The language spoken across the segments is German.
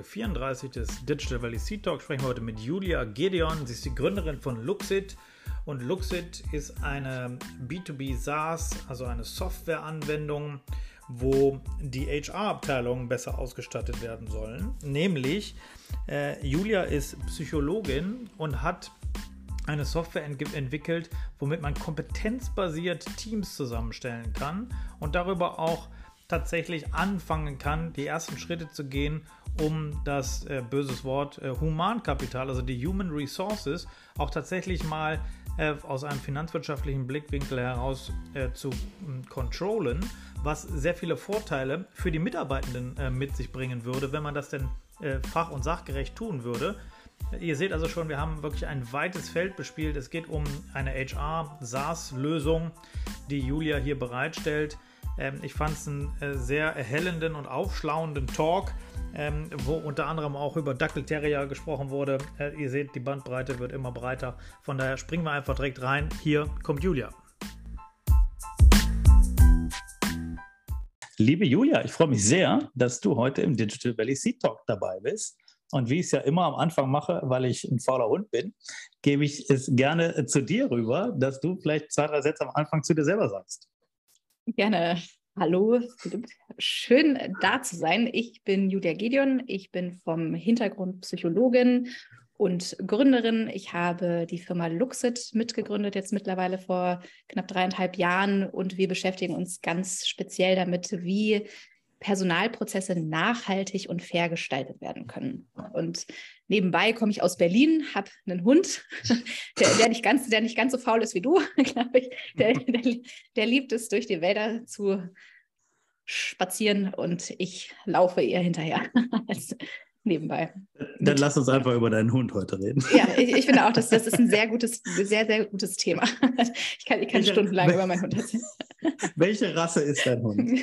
Folge 34 des Digital Valley Seed Talk sprechen wir heute mit Julia Gedeon. Sie ist die Gründerin von Luxit und Luxit ist eine B2B SaaS, also eine Softwareanwendung, wo die HR-Abteilungen besser ausgestattet werden sollen. Nämlich, äh, Julia ist Psychologin und hat eine Software ent entwickelt, womit man kompetenzbasiert Teams zusammenstellen kann und darüber auch tatsächlich anfangen kann, die ersten Schritte zu gehen, um das äh, böses Wort äh, Humankapital, also die Human Resources, auch tatsächlich mal äh, aus einem finanzwirtschaftlichen Blickwinkel heraus äh, zu controllen, was sehr viele Vorteile für die Mitarbeitenden äh, mit sich bringen würde, wenn man das denn äh, fach- und sachgerecht tun würde. Ihr seht also schon, wir haben wirklich ein weites Feld bespielt. Es geht um eine HR-SaaS-Lösung, die Julia hier bereitstellt. Ähm, ich fand es einen sehr erhellenden und aufschlauenden Talk ähm, wo unter anderem auch über Dackelterrier gesprochen wurde. Äh, ihr seht, die Bandbreite wird immer breiter. Von daher springen wir einfach direkt rein. Hier kommt Julia. Liebe Julia, ich freue mich sehr, dass du heute im Digital Valley Seed Talk dabei bist. Und wie ich es ja immer am Anfang mache, weil ich ein fauler Hund bin, gebe ich es gerne zu dir rüber, dass du vielleicht zwei, drei Sätze am Anfang zu dir selber sagst. Gerne. Hallo, schön da zu sein. Ich bin Julia Gideon. Ich bin vom Hintergrund Psychologin und Gründerin. Ich habe die Firma Luxit mitgegründet, jetzt mittlerweile vor knapp dreieinhalb Jahren. Und wir beschäftigen uns ganz speziell damit, wie Personalprozesse nachhaltig und fair gestaltet werden können. Und nebenbei komme ich aus Berlin, habe einen Hund, der, der, nicht ganz, der nicht ganz so faul ist wie du, glaube ich. Der, der, der liebt es, durch die Wälder zu spazieren und ich laufe ihr hinterher. Nebenbei. Dann lass uns einfach über deinen Hund heute reden. Ja, ich, ich finde auch, dass das ist ein sehr gutes, sehr, sehr gutes Thema. Ich kann, ich kann stundenlang über meinen Hund erzählen. Welche Rasse ist dein Hund?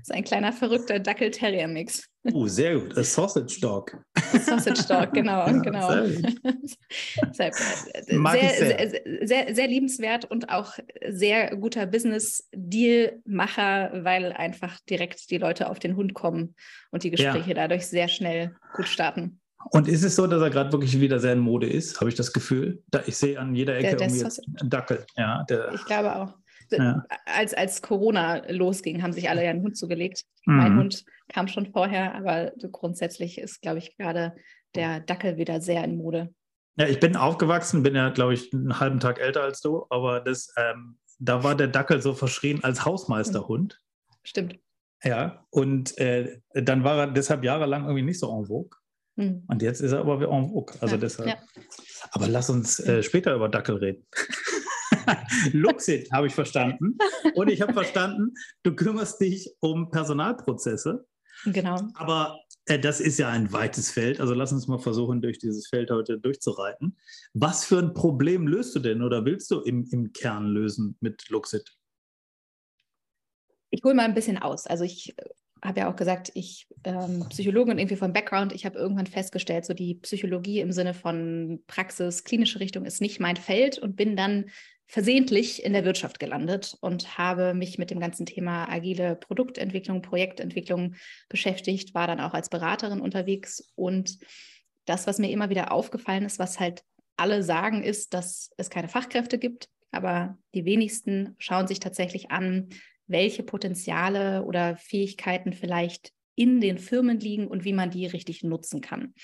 Das ist ein kleiner verrückter Dackel-Terrier-Mix. Oh, sehr gut. A Sausage Dog. A Sausage Dog, genau, ja, genau. Sehr, sehr, sehr, sehr, sehr liebenswert und auch sehr guter Business-Deal-Macher, weil einfach direkt die Leute auf den Hund kommen und die Gespräche ja. dadurch sehr schnell gut starten. Und ist es so, dass er gerade wirklich wieder sehr in Mode ist? Habe ich das Gefühl? Da, ich sehe an jeder Ecke der, der irgendwie einen Dackel. Ja, der, ich glaube auch ja. als, als Corona losging, haben sich alle ja einen Hund zugelegt. Mhm. Mein Hund kam schon vorher, aber grundsätzlich ist, glaube ich, gerade der Dackel wieder sehr in Mode. Ja, ich bin aufgewachsen, bin ja, glaube ich, einen halben Tag älter als du, aber das, ähm, da war der Dackel so verschrien als Hausmeisterhund. Stimmt. Ja, und äh, dann war er deshalb jahrelang irgendwie nicht so en vogue. Mhm. Und jetzt ist er aber en vogue. Also ja, deshalb. Ja. Aber lass uns äh, später über Dackel reden. Luxit habe ich verstanden. Und ich habe verstanden, du kümmerst dich um Personalprozesse. Genau. Aber äh, das ist ja ein weites Feld. Also lass uns mal versuchen, durch dieses Feld heute durchzureiten. Was für ein Problem löst du denn oder willst du im, im Kern lösen mit Luxit? Ich hole mal ein bisschen aus. Also ich habe ja auch gesagt, ich ähm, Psychologin und irgendwie vom Background, ich habe irgendwann festgestellt, so die Psychologie im Sinne von Praxis, klinische Richtung ist nicht mein Feld und bin dann versehentlich in der Wirtschaft gelandet und habe mich mit dem ganzen Thema agile Produktentwicklung, Projektentwicklung beschäftigt, war dann auch als Beraterin unterwegs. Und das, was mir immer wieder aufgefallen ist, was halt alle sagen, ist, dass es keine Fachkräfte gibt, aber die wenigsten schauen sich tatsächlich an, welche Potenziale oder Fähigkeiten vielleicht in den Firmen liegen und wie man die richtig nutzen kann.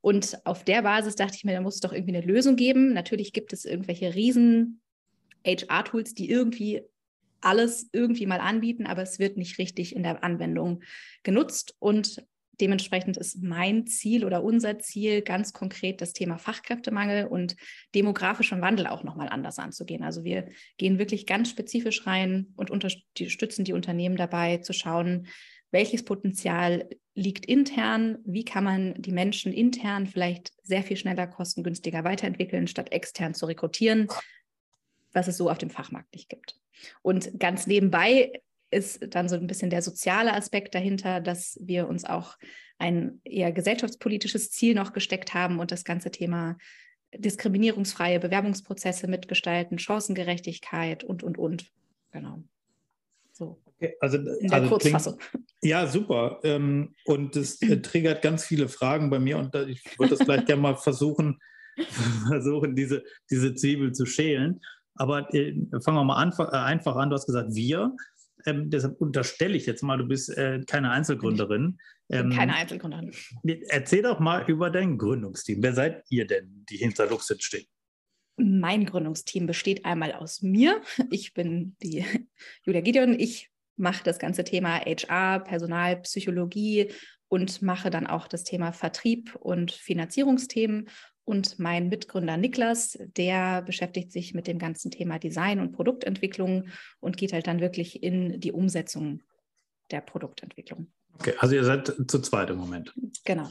Und auf der Basis dachte ich mir, da muss es doch irgendwie eine Lösung geben. Natürlich gibt es irgendwelche riesen HR-Tools, die irgendwie alles irgendwie mal anbieten, aber es wird nicht richtig in der Anwendung genutzt. Und dementsprechend ist mein Ziel oder unser Ziel ganz konkret das Thema Fachkräftemangel und demografischen Wandel auch nochmal anders anzugehen. Also wir gehen wirklich ganz spezifisch rein und unterstützen die Unternehmen dabei zu schauen, welches Potenzial liegt intern, wie kann man die Menschen intern vielleicht sehr viel schneller, kostengünstiger weiterentwickeln, statt extern zu rekrutieren, was es so auf dem Fachmarkt nicht gibt. Und ganz nebenbei ist dann so ein bisschen der soziale Aspekt dahinter, dass wir uns auch ein eher gesellschaftspolitisches Ziel noch gesteckt haben und das ganze Thema diskriminierungsfreie Bewerbungsprozesse mitgestalten, Chancengerechtigkeit und, und, und. Genau. So. Okay, also, In der also Kurzfassung. Klingt, ja, super. Ähm, und es äh, triggert ganz viele Fragen bei mir und ich würde das gleich gerne mal versuchen, versuchen diese, diese Zwiebel zu schälen. Aber äh, fangen wir mal äh, einfach an. Du hast gesagt, wir. Ähm, deshalb unterstelle ich jetzt mal, du bist äh, keine Einzelgründerin. Ähm, keine Einzelgründerin. Erzähl doch mal über dein Gründungsteam. Wer seid ihr denn, die hinter Luxit steht? Mein Gründungsteam besteht einmal aus mir. Ich bin die Julia Gideon. Ich mache das ganze Thema HR, Personalpsychologie und mache dann auch das Thema Vertrieb und Finanzierungsthemen. Und mein Mitgründer Niklas, der beschäftigt sich mit dem ganzen Thema Design und Produktentwicklung und geht halt dann wirklich in die Umsetzung der Produktentwicklung. Okay, also ihr seid zu zweit im Moment. Genau.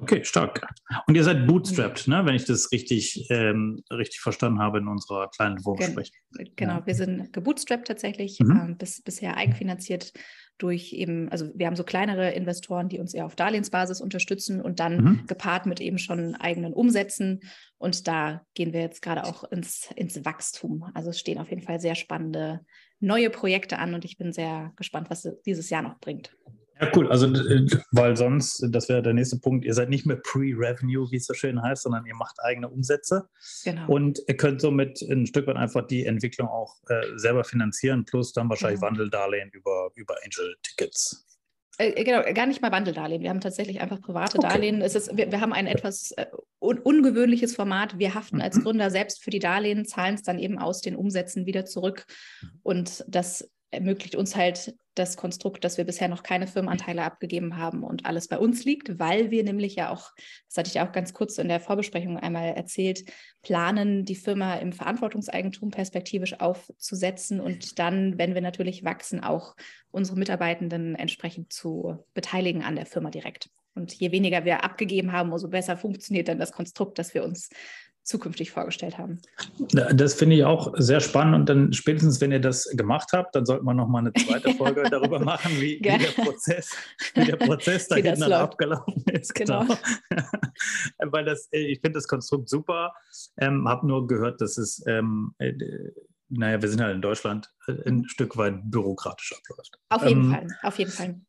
Okay, stark. Und ihr seid bootstrapped, ne? wenn ich das richtig, ähm, richtig verstanden habe in unserer kleinen Vorsprech. Genau, ja. wir sind gebootstrapped tatsächlich, mhm. ähm, bis, bisher eigenfinanziert durch eben, also wir haben so kleinere Investoren, die uns eher auf Darlehensbasis unterstützen und dann mhm. gepaart mit eben schon eigenen Umsätzen. Und da gehen wir jetzt gerade auch ins, ins Wachstum. Also es stehen auf jeden Fall sehr spannende neue Projekte an und ich bin sehr gespannt, was dieses Jahr noch bringt. Ja, cool. Also, äh, weil sonst, das wäre der nächste Punkt, ihr seid nicht mehr Pre-Revenue, wie es so schön heißt, sondern ihr macht eigene Umsätze. Genau. Und ihr könnt somit ein Stück weit einfach die Entwicklung auch äh, selber finanzieren, plus dann wahrscheinlich genau. Wandeldarlehen über, über Angel-Tickets. Äh, äh, genau, gar nicht mal Wandeldarlehen. Wir haben tatsächlich einfach private okay. Darlehen. Es ist, wir, wir haben ein etwas äh, un ungewöhnliches Format. Wir haften mhm. als Gründer selbst für die Darlehen, zahlen es dann eben aus den Umsätzen wieder zurück. Und das ermöglicht uns halt das Konstrukt, dass wir bisher noch keine Firmenanteile abgegeben haben und alles bei uns liegt, weil wir nämlich ja auch, das hatte ich auch ganz kurz in der Vorbesprechung einmal erzählt, planen, die Firma im Verantwortungseigentum perspektivisch aufzusetzen und dann, wenn wir natürlich wachsen, auch unsere Mitarbeitenden entsprechend zu beteiligen an der Firma direkt. Und je weniger wir abgegeben haben, umso besser funktioniert dann das Konstrukt, dass wir uns zukünftig vorgestellt haben. Das finde ich auch sehr spannend und dann spätestens, wenn ihr das gemacht habt, dann sollten wir noch mal eine zweite Folge darüber machen, wie, wie, der Prozess, wie der Prozess dahin dann abgelaufen ist. Genau. genau. Weil das, äh, ich finde das Konstrukt super. Ähm, habe nur gehört, dass es, ähm, äh, naja, wir sind halt in Deutschland, äh, ein Stück weit bürokratisch abläuft. Auf jeden ähm, Fall, auf jeden Fall.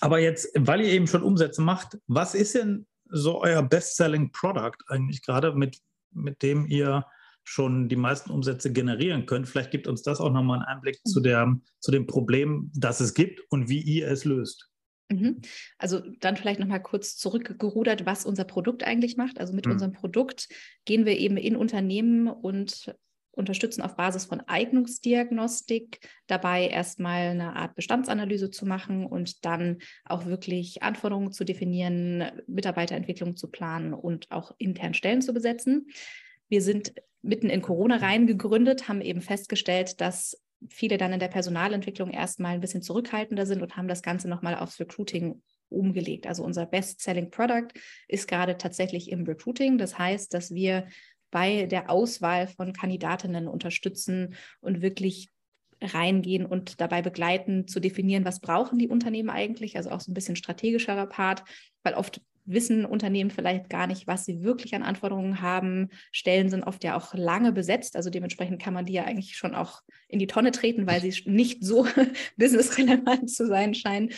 Aber jetzt, weil ihr eben schon Umsätze macht, was ist denn so euer Best-Selling Product eigentlich gerade, mit mit dem ihr schon die meisten Umsätze generieren könnt. Vielleicht gibt uns das auch nochmal einen Einblick zu, mhm. der, zu dem Problem, das es gibt und wie ihr es löst. Mhm. Also dann vielleicht nochmal kurz zurückgerudert, was unser Produkt eigentlich macht. Also mit mhm. unserem Produkt gehen wir eben in Unternehmen und unterstützen auf Basis von Eignungsdiagnostik dabei erstmal eine Art Bestandsanalyse zu machen und dann auch wirklich Anforderungen zu definieren, Mitarbeiterentwicklung zu planen und auch intern Stellen zu besetzen. Wir sind mitten in Corona reingegründet, haben eben festgestellt, dass viele dann in der Personalentwicklung erstmal ein bisschen zurückhaltender sind und haben das Ganze nochmal aufs Recruiting umgelegt. Also unser Best-Selling Product ist gerade tatsächlich im Recruiting. Das heißt, dass wir bei der Auswahl von Kandidatinnen unterstützen und wirklich reingehen und dabei begleiten, zu definieren, was brauchen die Unternehmen eigentlich, also auch so ein bisschen strategischerer Part, weil oft wissen Unternehmen vielleicht gar nicht, was sie wirklich an Anforderungen haben. Stellen sind oft ja auch lange besetzt, also dementsprechend kann man die ja eigentlich schon auch in die Tonne treten, weil sie nicht so businessrelevant zu sein scheinen.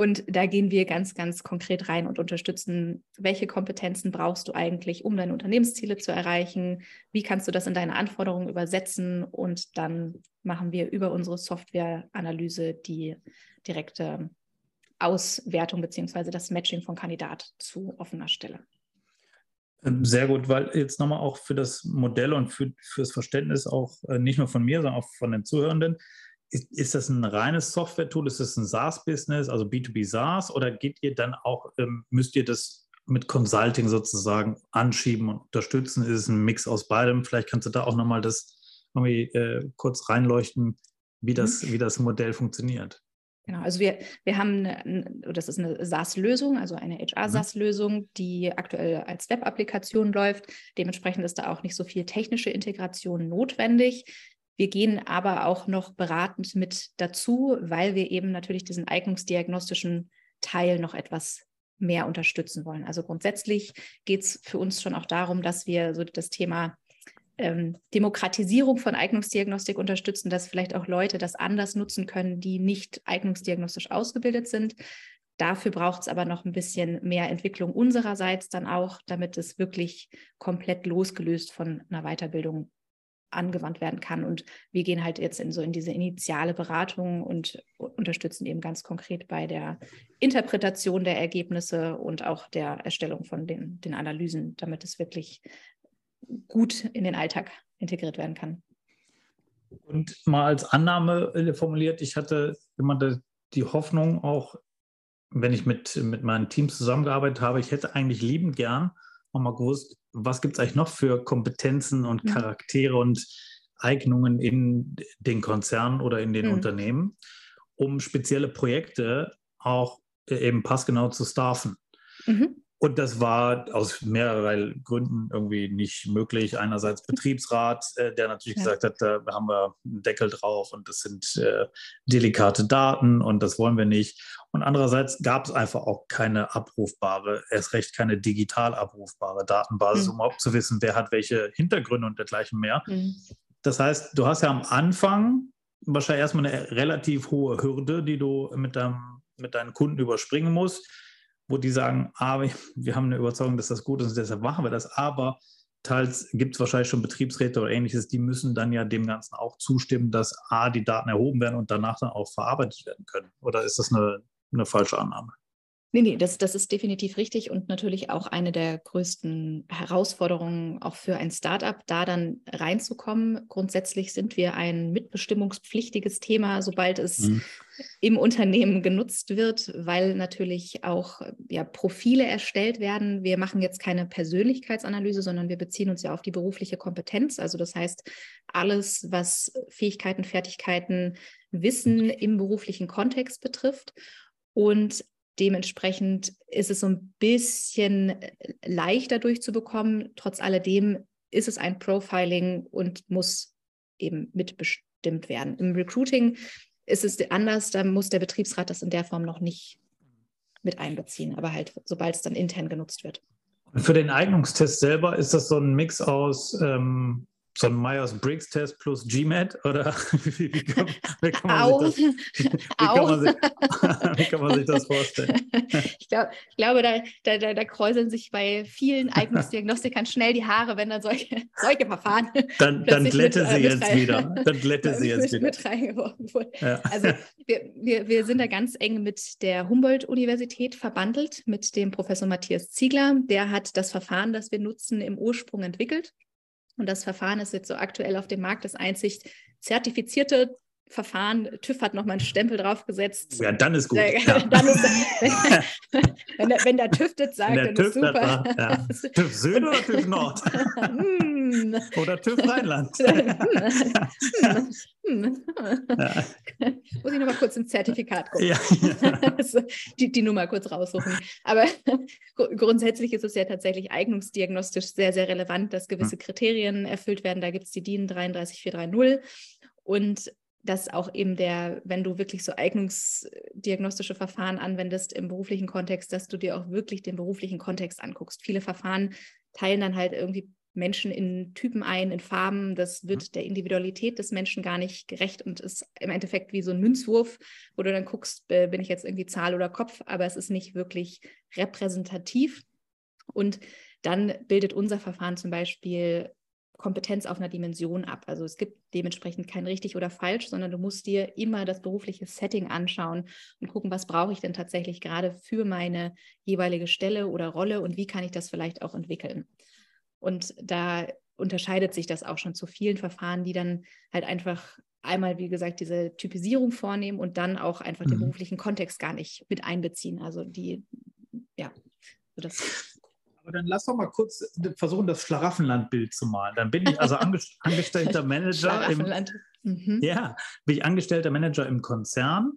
Und da gehen wir ganz, ganz konkret rein und unterstützen, welche Kompetenzen brauchst du eigentlich, um deine Unternehmensziele zu erreichen? Wie kannst du das in deine Anforderungen übersetzen? Und dann machen wir über unsere Softwareanalyse die direkte Auswertung beziehungsweise das Matching von Kandidat zu offener Stelle. Ähm, sehr gut, weil jetzt nochmal auch für das Modell und für, für das Verständnis auch äh, nicht nur von mir, sondern auch von den Zuhörenden, ist, ist das ein reines Software-Tool? Ist das ein SaaS-Business, also B2B SaaS? Oder geht ihr dann auch, ähm, müsst ihr das mit Consulting sozusagen anschieben und unterstützen? Ist es ein Mix aus beidem? Vielleicht kannst du da auch nochmal das irgendwie äh, kurz reinleuchten, wie das, mhm. wie das Modell funktioniert. Genau, also wir, wir haben, eine, das ist eine SaaS-Lösung, also eine HR-SaaS-Lösung, mhm. die aktuell als Web-Applikation läuft. Dementsprechend ist da auch nicht so viel technische Integration notwendig. Wir gehen aber auch noch beratend mit dazu, weil wir eben natürlich diesen eignungsdiagnostischen Teil noch etwas mehr unterstützen wollen. Also grundsätzlich geht es für uns schon auch darum, dass wir so das Thema ähm, Demokratisierung von Eignungsdiagnostik unterstützen, dass vielleicht auch Leute das anders nutzen können, die nicht eignungsdiagnostisch ausgebildet sind. Dafür braucht es aber noch ein bisschen mehr Entwicklung unsererseits dann auch, damit es wirklich komplett losgelöst von einer Weiterbildung angewandt werden kann. Und wir gehen halt jetzt in so in diese initiale Beratung und unterstützen eben ganz konkret bei der Interpretation der Ergebnisse und auch der Erstellung von den, den Analysen, damit es wirklich gut in den Alltag integriert werden kann. Und mal als Annahme äh, formuliert, ich hatte immer die Hoffnung, auch wenn ich mit, mit meinen Teams zusammengearbeitet habe, ich hätte eigentlich liebend gern auch mal gewusst, was gibt es eigentlich noch für Kompetenzen und mhm. Charaktere mhm. und Eignungen in den Konzernen oder in den mhm. Unternehmen, um spezielle Projekte auch äh, eben passgenau zu staffen. Mhm. Und das war aus mehreren Gründen irgendwie nicht möglich. Einerseits Betriebsrat, äh, der natürlich ja. gesagt hat, da haben wir einen Deckel drauf und das sind äh, delikate Daten und das wollen wir nicht. Und andererseits gab es einfach auch keine abrufbare, erst recht keine digital abrufbare Datenbasis, mhm. um überhaupt zu wissen, wer hat welche Hintergründe und dergleichen mehr. Mhm. Das heißt, du hast ja am Anfang wahrscheinlich erstmal eine relativ hohe Hürde, die du mit, deinem, mit deinen Kunden überspringen musst wo die sagen, ah, wir haben eine Überzeugung, dass das gut ist und deshalb machen wir das, aber teils gibt es wahrscheinlich schon Betriebsräte oder ähnliches, die müssen dann ja dem Ganzen auch zustimmen, dass A, die Daten erhoben werden und danach dann auch verarbeitet werden können. Oder ist das eine, eine falsche Annahme? Nee, nee, das, das ist definitiv richtig und natürlich auch eine der größten Herausforderungen auch für ein Startup, da dann reinzukommen. Grundsätzlich sind wir ein mitbestimmungspflichtiges Thema, sobald es mhm. im Unternehmen genutzt wird, weil natürlich auch ja, Profile erstellt werden. Wir machen jetzt keine Persönlichkeitsanalyse, sondern wir beziehen uns ja auf die berufliche Kompetenz. Also das heißt, alles, was Fähigkeiten, Fertigkeiten, Wissen im beruflichen Kontext betrifft. Und Dementsprechend ist es so ein bisschen äh, leichter durchzubekommen. Trotz alledem ist es ein Profiling und muss eben mitbestimmt werden. Im Recruiting ist es anders, da muss der Betriebsrat das in der Form noch nicht mit einbeziehen, aber halt sobald es dann intern genutzt wird. Für den Eignungstest selber ist das so ein Mix aus ähm, so ein Myers-Briggs-Test plus GMAT oder wie, wie, kann, wie, kann man sich das, wie, kann man sich, das vorstellen? Ich, glaub, ich glaube, da, da, da, kräuseln sich bei vielen Eignungsdiagnostikern schnell die Haare, wenn dann solche, solche Verfahren. Dann, dann glätte sie äh, jetzt wieder. Dann glätte sie jetzt wieder. Mit reingeworfen wurden. Ja. Also wir, wir, wir sind da ganz eng mit der Humboldt-Universität verbandelt, mit dem Professor Matthias Ziegler. Der hat das Verfahren, das wir nutzen, im Ursprung entwickelt. Und das Verfahren ist jetzt so aktuell auf dem Markt das einzig zertifizierte Verfahren. TÜV hat nochmal einen Stempel draufgesetzt. Ja, dann ist gut. Ja. dann ist, wenn, wenn, der, wenn der TÜV das sagt, dann TÜV ist super. Ja. TÜV Süd oder TÜV Nord? Hm. oder TÜV Rheinland? Hm. Ja. Muss ich nochmal kurz ins Zertifikat gucken. Ja, also, die, die Nummer kurz raussuchen. Aber grundsätzlich ist es ja tatsächlich eignungsdiagnostisch sehr, sehr relevant, dass gewisse hm. Kriterien erfüllt werden. Da gibt es die DIN 33430 und dass auch eben der, wenn du wirklich so eignungsdiagnostische Verfahren anwendest im beruflichen Kontext, dass du dir auch wirklich den beruflichen Kontext anguckst. Viele Verfahren teilen dann halt irgendwie Menschen in Typen ein, in Farben. Das wird der Individualität des Menschen gar nicht gerecht und ist im Endeffekt wie so ein Münzwurf, wo du dann guckst, bin ich jetzt irgendwie Zahl oder Kopf, aber es ist nicht wirklich repräsentativ. Und dann bildet unser Verfahren zum Beispiel Kompetenz auf einer Dimension ab. Also es gibt dementsprechend kein richtig oder falsch, sondern du musst dir immer das berufliche Setting anschauen und gucken, was brauche ich denn tatsächlich gerade für meine jeweilige Stelle oder Rolle und wie kann ich das vielleicht auch entwickeln. Und da unterscheidet sich das auch schon zu vielen Verfahren, die dann halt einfach einmal, wie gesagt, diese Typisierung vornehmen und dann auch einfach den Mhm. beruflichen Kontext gar nicht mit einbeziehen. Also die, ja, so das. Aber dann lass doch mal kurz versuchen, das Schlaraffenlandbild zu malen. Dann bin ich also ange angestellter Manager im. Mhm. ja, bin ich angestellter Manager im Konzern,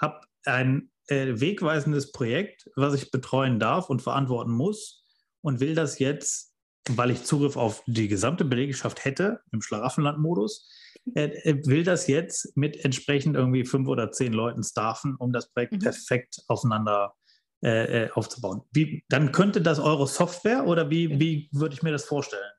habe ein äh, wegweisendes Projekt, was ich betreuen darf und verantworten muss und will das jetzt, weil ich Zugriff auf die gesamte Belegschaft hätte, im Schlaraffenland-Modus, äh, äh, will das jetzt mit entsprechend irgendwie fünf oder zehn Leuten staffen, um das Projekt Mhm. perfekt aufeinander äh, äh, aufzubauen. Wie, dann könnte das eure Software oder wie, wie würde ich mir das vorstellen?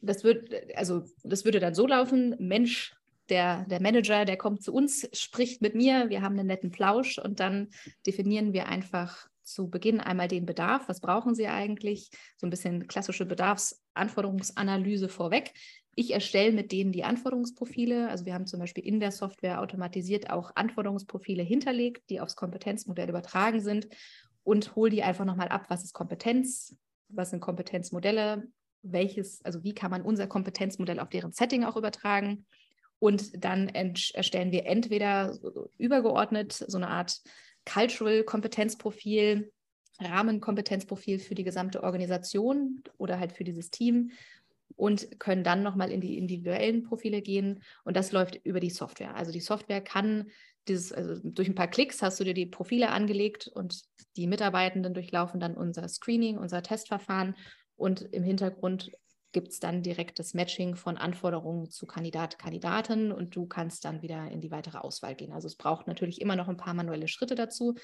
Das wird, also das würde dann so laufen, Mensch, der, der Manager, der kommt zu uns, spricht mit mir, wir haben einen netten Plausch und dann definieren wir einfach zu Beginn einmal den Bedarf. Was brauchen Sie eigentlich? So ein bisschen klassische Bedarfsanforderungsanalyse vorweg. Ich erstelle mit denen die Anforderungsprofile. Also wir haben zum Beispiel in der Software automatisiert auch Anforderungsprofile hinterlegt, die aufs Kompetenzmodell übertragen sind und hole die einfach nochmal ab, was ist Kompetenz, was sind Kompetenzmodelle, welches, also wie kann man unser Kompetenzmodell auf deren Setting auch übertragen. Und dann erstellen wir entweder übergeordnet so eine Art Cultural Kompetenzprofil, Rahmenkompetenzprofil für die gesamte Organisation oder halt für dieses Team und können dann nochmal in die individuellen Profile gehen. Und das läuft über die Software. Also die Software kann dieses, also durch ein paar Klicks hast du dir die Profile angelegt und die Mitarbeitenden durchlaufen dann unser Screening, unser Testverfahren und im Hintergrund gibt es dann direkt das Matching von Anforderungen zu Kandidat, Kandidaten und du kannst dann wieder in die weitere Auswahl gehen. Also es braucht natürlich immer noch ein paar manuelle Schritte dazu.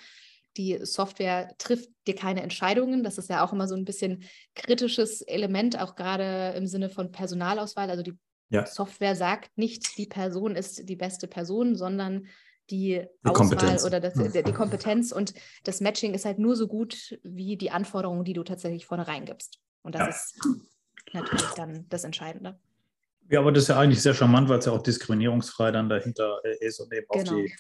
Die Software trifft dir keine Entscheidungen. Das ist ja auch immer so ein bisschen kritisches Element, auch gerade im Sinne von Personalauswahl. Also die Ja. Software sagt nicht, die Person ist die beste Person, sondern die, Die Auswahl Kompetenz. oder das, Hm. der, die Kompetenz und das Matching ist halt nur so gut wie die Anforderungen, die du tatsächlich vorne reingibst. Und das Ja. ist natürlich dann das Entscheidende. Ja, aber das ist ja eigentlich sehr charmant, weil es ja auch diskriminierungsfrei dann dahinter äh, ist und eben Genau. auf die,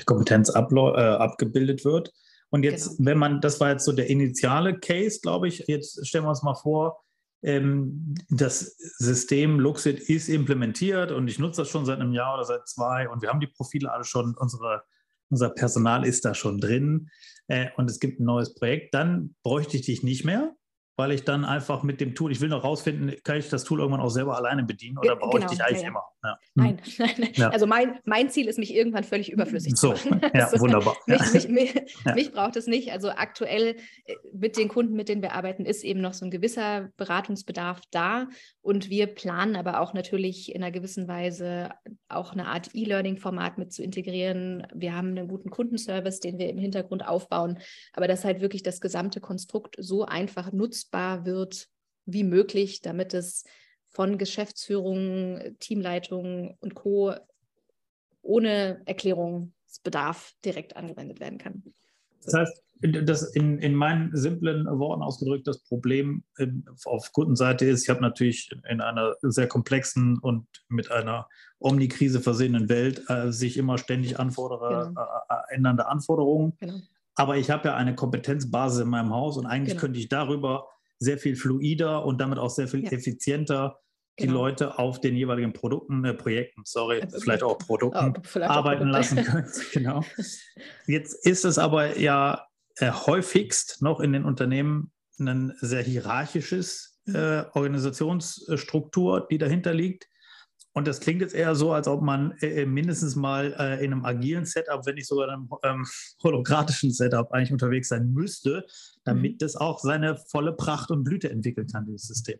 die Kompetenz äh, abgebildet wird. Und jetzt, Genau. wenn man, das war jetzt so der initiale Case, glaube ich, jetzt stellen wir uns mal vor, ähm, das System Luxit ist implementiert und ich nutze das schon seit einem Jahr oder seit zwei und wir haben die Profile alle schon, unsere, unser Personal ist da schon drin äh, und es gibt ein neues Projekt, dann bräuchte ich dich nicht mehr, weil ich dann einfach mit dem Tool, ich will noch rausfinden, kann ich das Tool irgendwann auch selber alleine bedienen oder brauche ich genau, dich eigentlich ja, ja. immer? Ja. Hm. Nein, nein, nein. Ja. Also mein, mein Ziel ist, mich irgendwann völlig überflüssig So, zu machen. ja, Also wunderbar. Mich, mich, mich, mich braucht es nicht. Also aktuell äh, mit den Kunden, mit denen wir arbeiten, ist eben noch so ein gewisser Beratungsbedarf da. Und wir planen aber auch natürlich in einer gewissen Weise auch eine Art E-Learning-Format mit zu integrieren. Wir haben einen guten Kundenservice, den wir im Hintergrund aufbauen, aber dass halt wirklich das gesamte Konstrukt so einfach nutzbar wird wie möglich, damit es von Geschäftsführung, Teamleitung und Co. ohne Erklärungsbedarf direkt angewendet werden kann. Das heißt, das in, in meinen simplen Worten ausgedrückt, das Problem ähm, auf Kundenseite ist, ich habe natürlich in einer sehr komplexen und mit einer Omnikrise versehenen Welt äh, sich immer ständig anfordere, Genau. äh, äh, ändernde Anforderungen. Genau. Aber ich habe ja eine Kompetenzbasis in meinem Haus und eigentlich Genau. könnte ich darüber sehr viel fluider und damit auch sehr viel Ja. effizienter die Genau. Leute auf den jeweiligen Produkten, äh, Projekten, sorry, Äh, vielleicht auch Produkten, Oh, vielleicht auch arbeiten Produkte. lassen können. genau. Jetzt ist es aber ja äh, häufigst noch in den Unternehmen ein sehr hierarchisches äh, Organisationsstruktur, die dahinter liegt. Und das klingt jetzt eher so, als ob man äh, mindestens mal äh, in einem agilen Setup, wenn nicht sogar in einem ähm, hologratischen Setup eigentlich unterwegs sein müsste, damit Mhm. das auch seine volle Pracht und Blüte entwickeln kann, dieses System.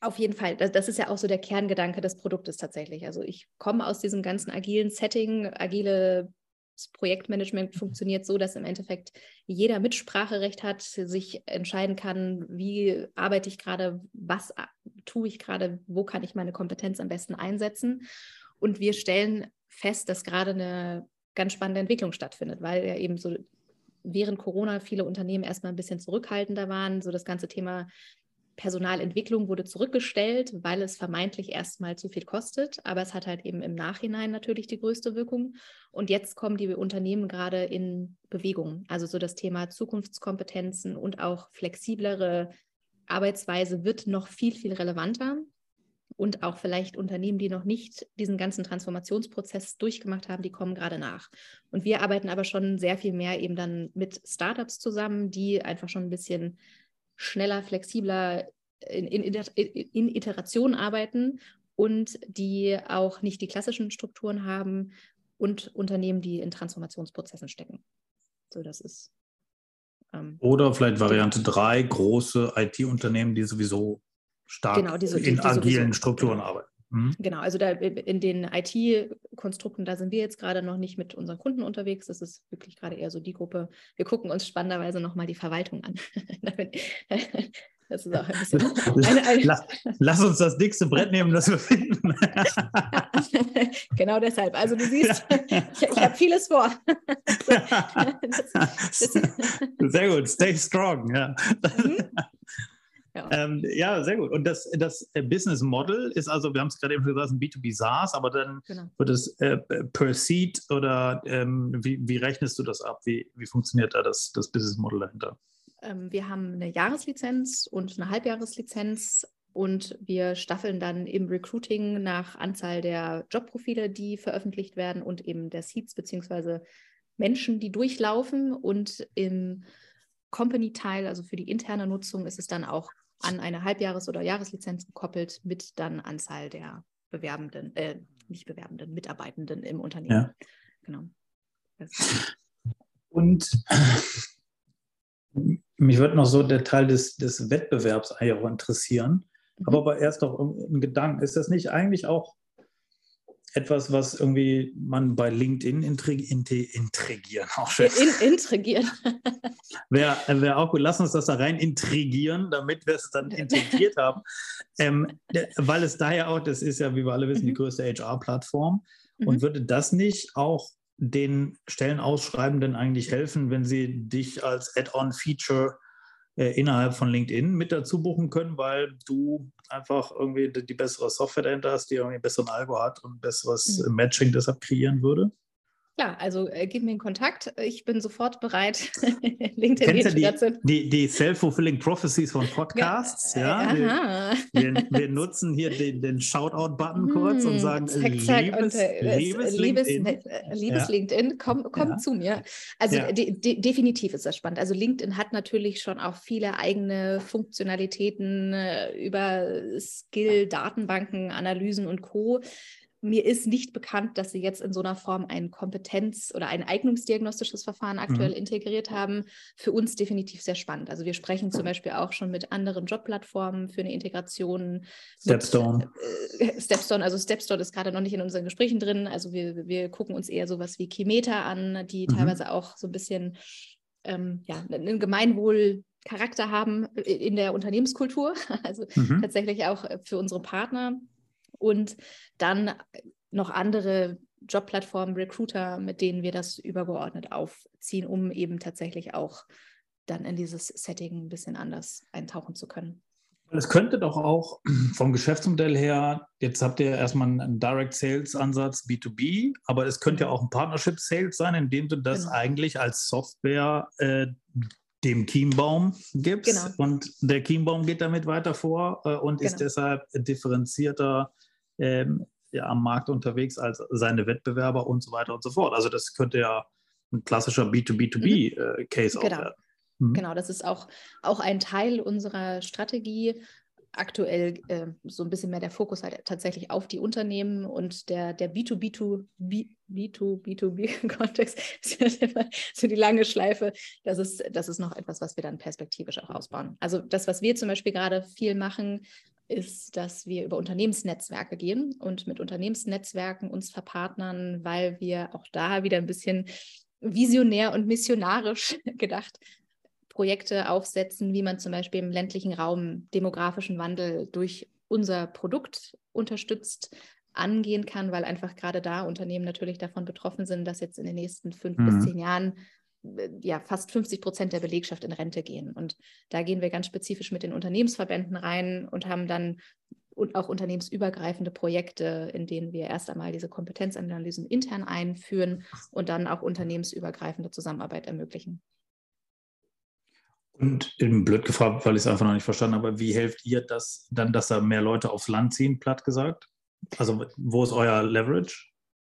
Auf jeden Fall. Das, das ist ja auch so der Kerngedanke des Produktes tatsächlich. Also ich komme aus diesem ganzen agilen Setting. Agile Projektmanagement funktioniert so, dass im Endeffekt jeder Mitspracherecht hat, sich entscheiden kann, wie arbeite ich gerade, was tue ich gerade, wo kann ich meine Kompetenz am besten einsetzen. Und wir stellen fest, dass gerade eine ganz spannende Entwicklung stattfindet, weil ja eben so während Corona viele Unternehmen erstmal ein bisschen zurückhaltender waren. So das ganze Thema Personalentwicklung wurde zurückgestellt, weil es vermeintlich erstmal zu viel kostet, aber es hat halt eben im Nachhinein natürlich die größte Wirkung. Und jetzt kommen die Unternehmen gerade in Bewegung. Also so das Thema Zukunftskompetenzen und auch flexiblere Arbeitsweise wird noch viel, viel relevanter. und auch vielleicht Unternehmen, die noch nicht diesen ganzen Transformationsprozess durchgemacht haben, die kommen gerade nach. Und wir arbeiten aber schon sehr viel mehr eben dann mit Startups zusammen, die einfach schon ein bisschen schneller, flexibler in, in, in Iteration arbeiten und die auch nicht die klassischen Strukturen haben und Unternehmen, die in Transformationsprozessen stecken. So, das ist. Ähm, Oder vielleicht Variante 3, große IT-Unternehmen, die sowieso stark genau, die, die, in die agilen sowieso, Strukturen genau. arbeiten. Mhm. Genau, also da in den IT-Konstrukten, da sind wir jetzt gerade noch nicht mit unseren Kunden unterwegs. Das ist wirklich gerade eher so die Gruppe. Wir gucken uns spannenderweise nochmal die Verwaltung an. Das ist auch ein bisschen. Eine, eine lass, lass, uns das dickste Brett nehmen, das wir finden. genau deshalb. Also du siehst, ich, ich habe vieles vor. das, das, Sehr gut, stay strong. Ja. Mhm. Ja. Ähm, ja. sehr gut. Und das, das Business Model ist also, wir haben es gerade eben gesagt, ein B2B SaaS, aber dann genau. wird es äh, per Seat oder ähm, wie, wie rechnest du das ab? Wie, wie funktioniert da das, das Business Model dahinter? Ähm, wir haben eine Jahreslizenz und eine Halbjahreslizenz und wir staffeln dann im Recruiting nach Anzahl der Jobprofile, die veröffentlicht werden und eben der Seats beziehungsweise Menschen, die durchlaufen. Und im Company-Teil, also für die interne Nutzung, ist es dann auch an eine Halbjahres- oder Jahreslizenz gekoppelt mit dann Anzahl der Bewerbenden, äh, nicht Bewerbenden, Mitarbeitenden im Unternehmen. Ja. Genau. Und mich würde noch so der Teil des, des Wettbewerbs auch interessieren. Mhm. Aber, aber erst noch ein Gedanke. Ist das nicht eigentlich auch etwas, was irgendwie man bei LinkedIn intrigieren auch schön. In, intrigieren. Wäre wär auch gut. Lass uns das da rein intrigieren, damit wir es dann integriert haben. Ähm, weil es daher auch, das ist ja, wie wir alle wissen, mhm. die größte HR-Plattform. Mhm. Und würde das nicht auch den Stellenausschreibenden eigentlich helfen, wenn sie dich als Add-on-Feature äh, innerhalb von LinkedIn mit dazu buchen können, weil du einfach irgendwie die, die bessere Software dahinter hast, die irgendwie einen besseren Algo hat und besseres mhm. Matching deshalb kreieren würde? Klar, also äh, gib mir einen Kontakt. Ich bin sofort bereit, LinkedIn-Integration. Die, die, die Self-Fulfilling Prophecies von Podcasts, ja. ja wir, wir, nutzen hier den, den Shoutout-Button kurz und hm, sagen, zack, zack, liebes, und, äh, liebes, LinkedIn, äh, liebes ja. LinkedIn komm, komm ja. zu mir. Also de, de, definitiv ist das spannend. Also LinkedIn hat natürlich schon auch viele eigene Funktionalitäten äh, über Skill, Datenbanken, Analysen und Co mir ist nicht bekannt, dass sie jetzt in so einer Form ein Kompetenz- oder ein eignungsdiagnostisches Verfahren aktuell mhm. integriert haben. Für uns definitiv sehr spannend. Also wir sprechen zum Beispiel auch schon mit anderen Jobplattformen für eine Integration. Stepstone. Mit, äh, Stepstone, also Stepstone ist gerade noch nicht in unseren Gesprächen drin. Also wir, wir gucken uns eher sowas wie Kimeter an, die mhm. teilweise auch so ein bisschen ähm, ja, einen Gemeinwohlcharakter haben in der Unternehmenskultur. Also mhm. tatsächlich auch für unsere Partner und dann noch andere Jobplattformen, Recruiter, mit denen wir das übergeordnet aufziehen, um eben tatsächlich auch dann in dieses Setting ein bisschen anders eintauchen zu können. Es könnte doch auch vom Geschäftsmodell her, jetzt habt ihr erstmal einen Direct Sales Ansatz B2B, aber es könnte ja auch ein Partnership Sales sein, indem du das genau. eigentlich als Software äh, dem Kiembaum gibst genau. und der Kiembaum geht damit weiter vor äh, und genau. ist deshalb differenzierter ähm, ja, am Markt unterwegs als seine Wettbewerber und so weiter und so fort. Also das könnte ja ein klassischer B2B2B-Case mhm. äh, genau. auch werden. Mhm. Genau, das ist auch, auch ein Teil unserer Strategie. Aktuell äh, so ein bisschen mehr der Fokus halt tatsächlich auf die Unternehmen und der, der B2B2B, B2B2B-Kontext ist ja so die lange Schleife. Das ist, das ist noch etwas, was wir dann perspektivisch auch ausbauen. Also das, was wir zum Beispiel gerade viel machen, ist, dass wir über Unternehmensnetzwerke gehen und mit Unternehmensnetzwerken uns verpartnern, weil wir auch da wieder ein bisschen visionär und missionarisch gedacht Projekte aufsetzen, wie man zum Beispiel im ländlichen Raum demografischen Wandel durch unser Produkt unterstützt angehen kann, weil einfach gerade da Unternehmen natürlich davon betroffen sind, dass jetzt in den nächsten fünf mhm. bis zehn Jahren ja fast 50 Prozent der Belegschaft in Rente gehen. Und da gehen wir ganz spezifisch mit den Unternehmensverbänden rein und haben dann auch unternehmensübergreifende Projekte, in denen wir erst einmal diese Kompetenzanalysen intern einführen und dann auch unternehmensübergreifende Zusammenarbeit ermöglichen. Und blöd gefragt, weil ich es einfach noch nicht verstanden habe, wie helft ihr das dann, dass da mehr Leute aufs Land ziehen, platt gesagt? Also wo ist euer Leverage?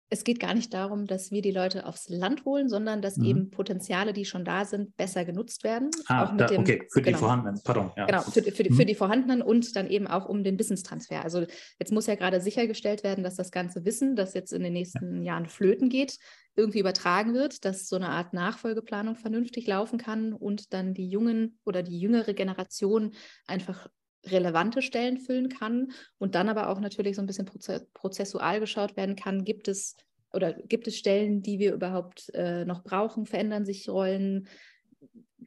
Es geht gar nicht darum, dass wir die Leute aufs Land holen, sondern dass mhm. eben Potenziale, die schon da sind, besser genutzt werden. Ah, da, dem, okay, für genau, die vorhandenen, pardon. Ja. Genau, für, für, die, für mhm. die vorhandenen und dann eben auch um den Wissenstransfer. Also jetzt muss ja gerade sichergestellt werden, dass das ganze Wissen, das jetzt in den nächsten ja. Jahren flöten geht, irgendwie übertragen wird, dass so eine Art Nachfolgeplanung vernünftig laufen kann und dann die jungen oder die jüngere Generation einfach relevante Stellen füllen kann und dann aber auch natürlich so ein bisschen prozessual geschaut werden kann, gibt es oder gibt es Stellen, die wir überhaupt äh, noch brauchen, verändern sich Rollen,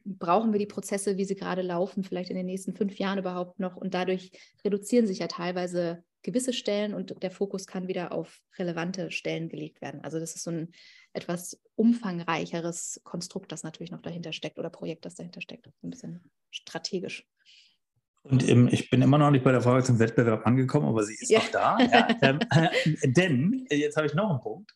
brauchen wir die Prozesse, wie sie gerade laufen, vielleicht in den nächsten fünf Jahren überhaupt noch und dadurch reduzieren sich ja teilweise gewisse Stellen und der Fokus kann wieder auf relevante Stellen gelegt werden. Also das ist so ein etwas umfangreicheres Konstrukt, das natürlich noch dahinter steckt oder Projekt, das dahinter steckt, ein bisschen strategisch. Und ähm, ich bin immer noch nicht bei der Frage zum Wettbewerb angekommen, aber sie ist ja. noch da. Ja, ähm, äh, denn, äh, jetzt habe ich noch einen Punkt,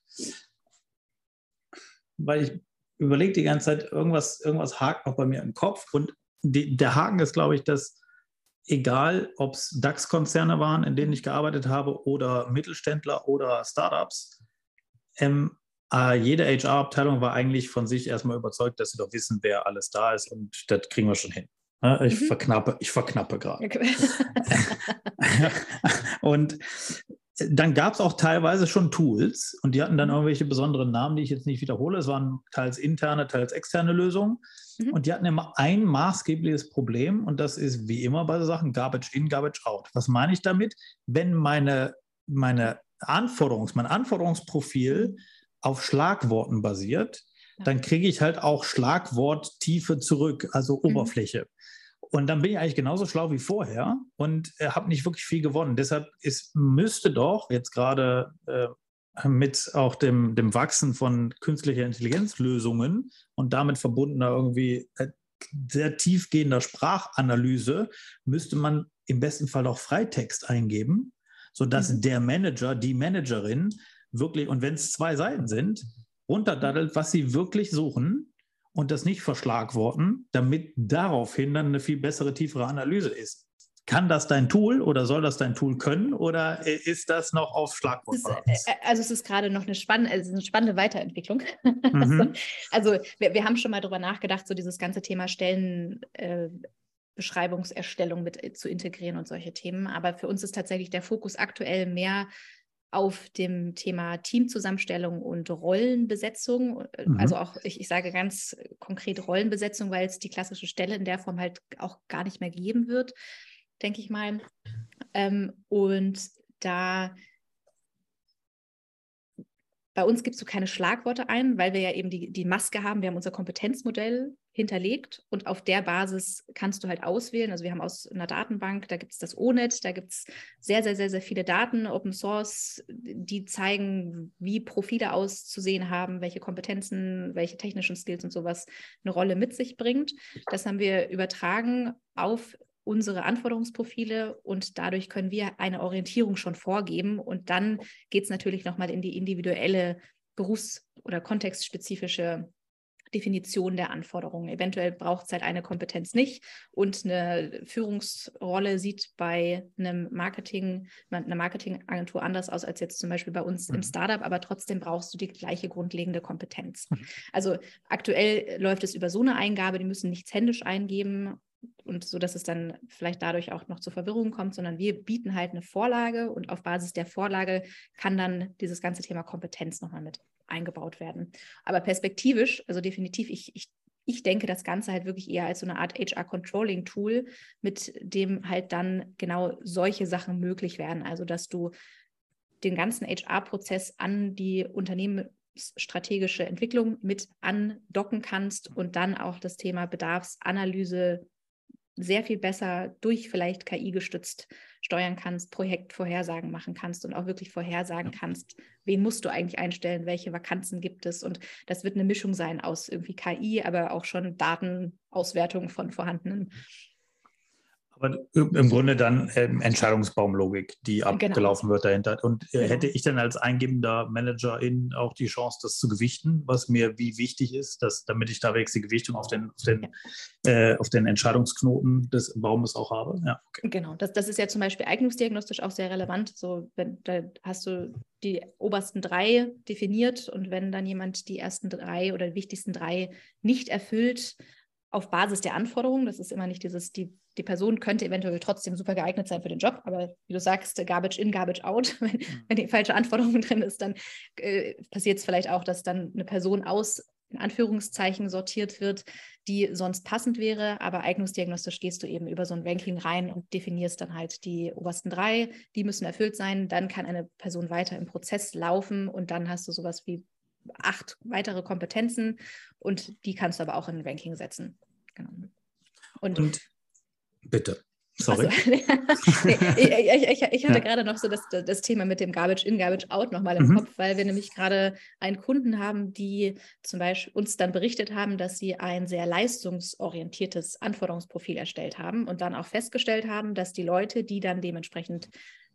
weil ich überlege die ganze Zeit, irgendwas, irgendwas hakt noch bei mir im Kopf. Und die, der Haken ist, glaube ich, dass egal, ob es DAX-Konzerne waren, in denen ich gearbeitet habe, oder Mittelständler oder Startups, ähm, äh, jede HR-Abteilung war eigentlich von sich erstmal überzeugt, dass sie doch wissen, wer alles da ist und das kriegen wir schon hin. Ich mhm. verknappe, ich verknappe gerade. Okay. und dann gab es auch teilweise schon Tools und die hatten dann mhm. irgendwelche besonderen Namen, die ich jetzt nicht wiederhole. Es waren teils interne, teils externe Lösungen. Mhm. Und die hatten immer ein maßgebliches Problem und das ist wie immer bei so Sachen Garbage in, Garbage out. Was meine ich damit? Wenn meine, meine Anforderungs, mein Anforderungsprofil auf Schlagworten basiert, dann kriege ich halt auch Schlagworttiefe zurück, also mhm. Oberfläche. Und dann bin ich eigentlich genauso schlau wie vorher und äh, habe nicht wirklich viel gewonnen. Deshalb ist, müsste doch jetzt gerade äh, mit auch dem, dem Wachsen von künstlicher Intelligenzlösungen und damit verbundener irgendwie äh, sehr tiefgehender Sprachanalyse, müsste man im besten Fall auch Freitext eingeben, sodass mhm. der Manager, die Managerin wirklich, und wenn es zwei Seiten sind, runterdaddelt, was sie wirklich suchen und das nicht verschlagworten, damit daraufhin dann eine viel bessere, tiefere Analyse ist. Kann das dein Tool oder soll das dein Tool können oder ist das noch auf Schlagwort? Ist, äh, also es ist gerade noch eine, spann also eine spannende Weiterentwicklung. Mhm. also wir, wir, haben schon mal darüber nachgedacht, so dieses ganze Thema Stellenbeschreibungserstellung äh, mit äh, zu integrieren und solche Themen. Aber für uns ist tatsächlich der Fokus aktuell mehr auf dem Thema Teamzusammenstellung und Rollenbesetzung. Äh, mhm. Also auch, ich, ich, sage ganz konkret Rollenbesetzung, weil es die klassische Stelle in der Form halt auch gar nicht mehr geben wird, denke ich mal. Ähm, und da bei uns gibst du keine Schlagworte ein, weil wir ja eben die, die Maske haben. Wir haben unser Kompetenzmodell hinterlegt und auf der Basis kannst du halt auswählen. Also wir haben aus einer Datenbank, da gibt es das ONET, da gibt es sehr, sehr, sehr, sehr viele Daten, Open Source, die zeigen, wie Profile auszusehen haben, welche Kompetenzen, welche technischen Skills und sowas eine Rolle mit sich bringt. Das haben wir übertragen auf unsere Anforderungsprofile und dadurch können wir eine Orientierung schon vorgeben. Und dann geht es natürlich nochmal in die individuelle berufs- oder kontextspezifische Definition der Anforderungen. Eventuell braucht es halt eine Kompetenz nicht und eine Führungsrolle sieht bei einem Marketing, einer Marketingagentur anders aus als jetzt zum Beispiel bei uns mhm. im Startup, aber trotzdem brauchst du die gleiche grundlegende Kompetenz. Mhm. Also aktuell läuft es über so eine Eingabe, die müssen nichts händisch eingeben und so, dass es dann vielleicht dadurch auch noch zur Verwirrung kommt, sondern wir bieten halt eine Vorlage und auf Basis der Vorlage kann dann dieses ganze Thema Kompetenz nochmal mit eingebaut werden. Aber perspektivisch, also definitiv, ich, ich, ich denke das Ganze halt wirklich eher als so eine Art HR-Controlling-Tool, mit dem halt dann genau solche Sachen möglich werden. Also, dass du den ganzen HR-Prozess an die unternehmensstrategische Entwicklung mit andocken kannst und dann auch das Thema Bedarfsanalyse sehr viel besser durch vielleicht KI gestützt steuern kannst, Projektvorhersagen machen kannst und auch wirklich vorhersagen ja. kannst, wen musst du eigentlich einstellen, welche Vakanzen gibt es. Und das wird eine Mischung sein aus irgendwie KI, aber auch schon Datenauswertung von vorhandenen. Aber im Grunde dann ähm, Entscheidungsbaumlogik, die genau. abgelaufen genau. wird dahinter. Und äh, genau. hätte ich dann als eingebender Managerin auch die Chance, das zu gewichten, was mir wie wichtig ist, dass, damit ich da wenigstens die Gewichtung auf den, auf den, äh, auf den Entscheidungsknoten des Baumes auch habe? Ja, okay. Genau, das, das ist ja zum Beispiel eignungsdiagnostisch auch sehr relevant. So, wenn, da hast du die obersten drei definiert und wenn dann jemand die ersten drei oder die wichtigsten drei nicht erfüllt, auf Basis der Anforderungen. Das ist immer nicht dieses, die, die Person könnte eventuell trotzdem super geeignet sein für den Job, aber wie du sagst, Garbage in, Garbage out. Wenn, mhm. wenn die falsche Anforderung drin ist, dann äh, passiert es vielleicht auch, dass dann eine Person aus in Anführungszeichen sortiert wird, die sonst passend wäre, aber eignungsdiagnostisch gehst du eben über so ein Ranking rein und definierst dann halt die obersten drei, die müssen erfüllt sein, dann kann eine Person weiter im Prozess laufen und dann hast du sowas wie acht weitere Kompetenzen und die kannst du aber auch in ein Ranking setzen. Genau. Und, und bitte. Sorry. Also, nee, ich, ich, ich, hatte ja. gerade noch so das, das Thema mit dem Garbage in, Garbage out nochmal im mhm. Kopf, weil wir nämlich gerade einen Kunden haben, die zum Beispiel uns dann berichtet haben, dass sie ein sehr leistungsorientiertes Anforderungsprofil erstellt haben und dann auch festgestellt haben, dass die Leute, die dann dementsprechend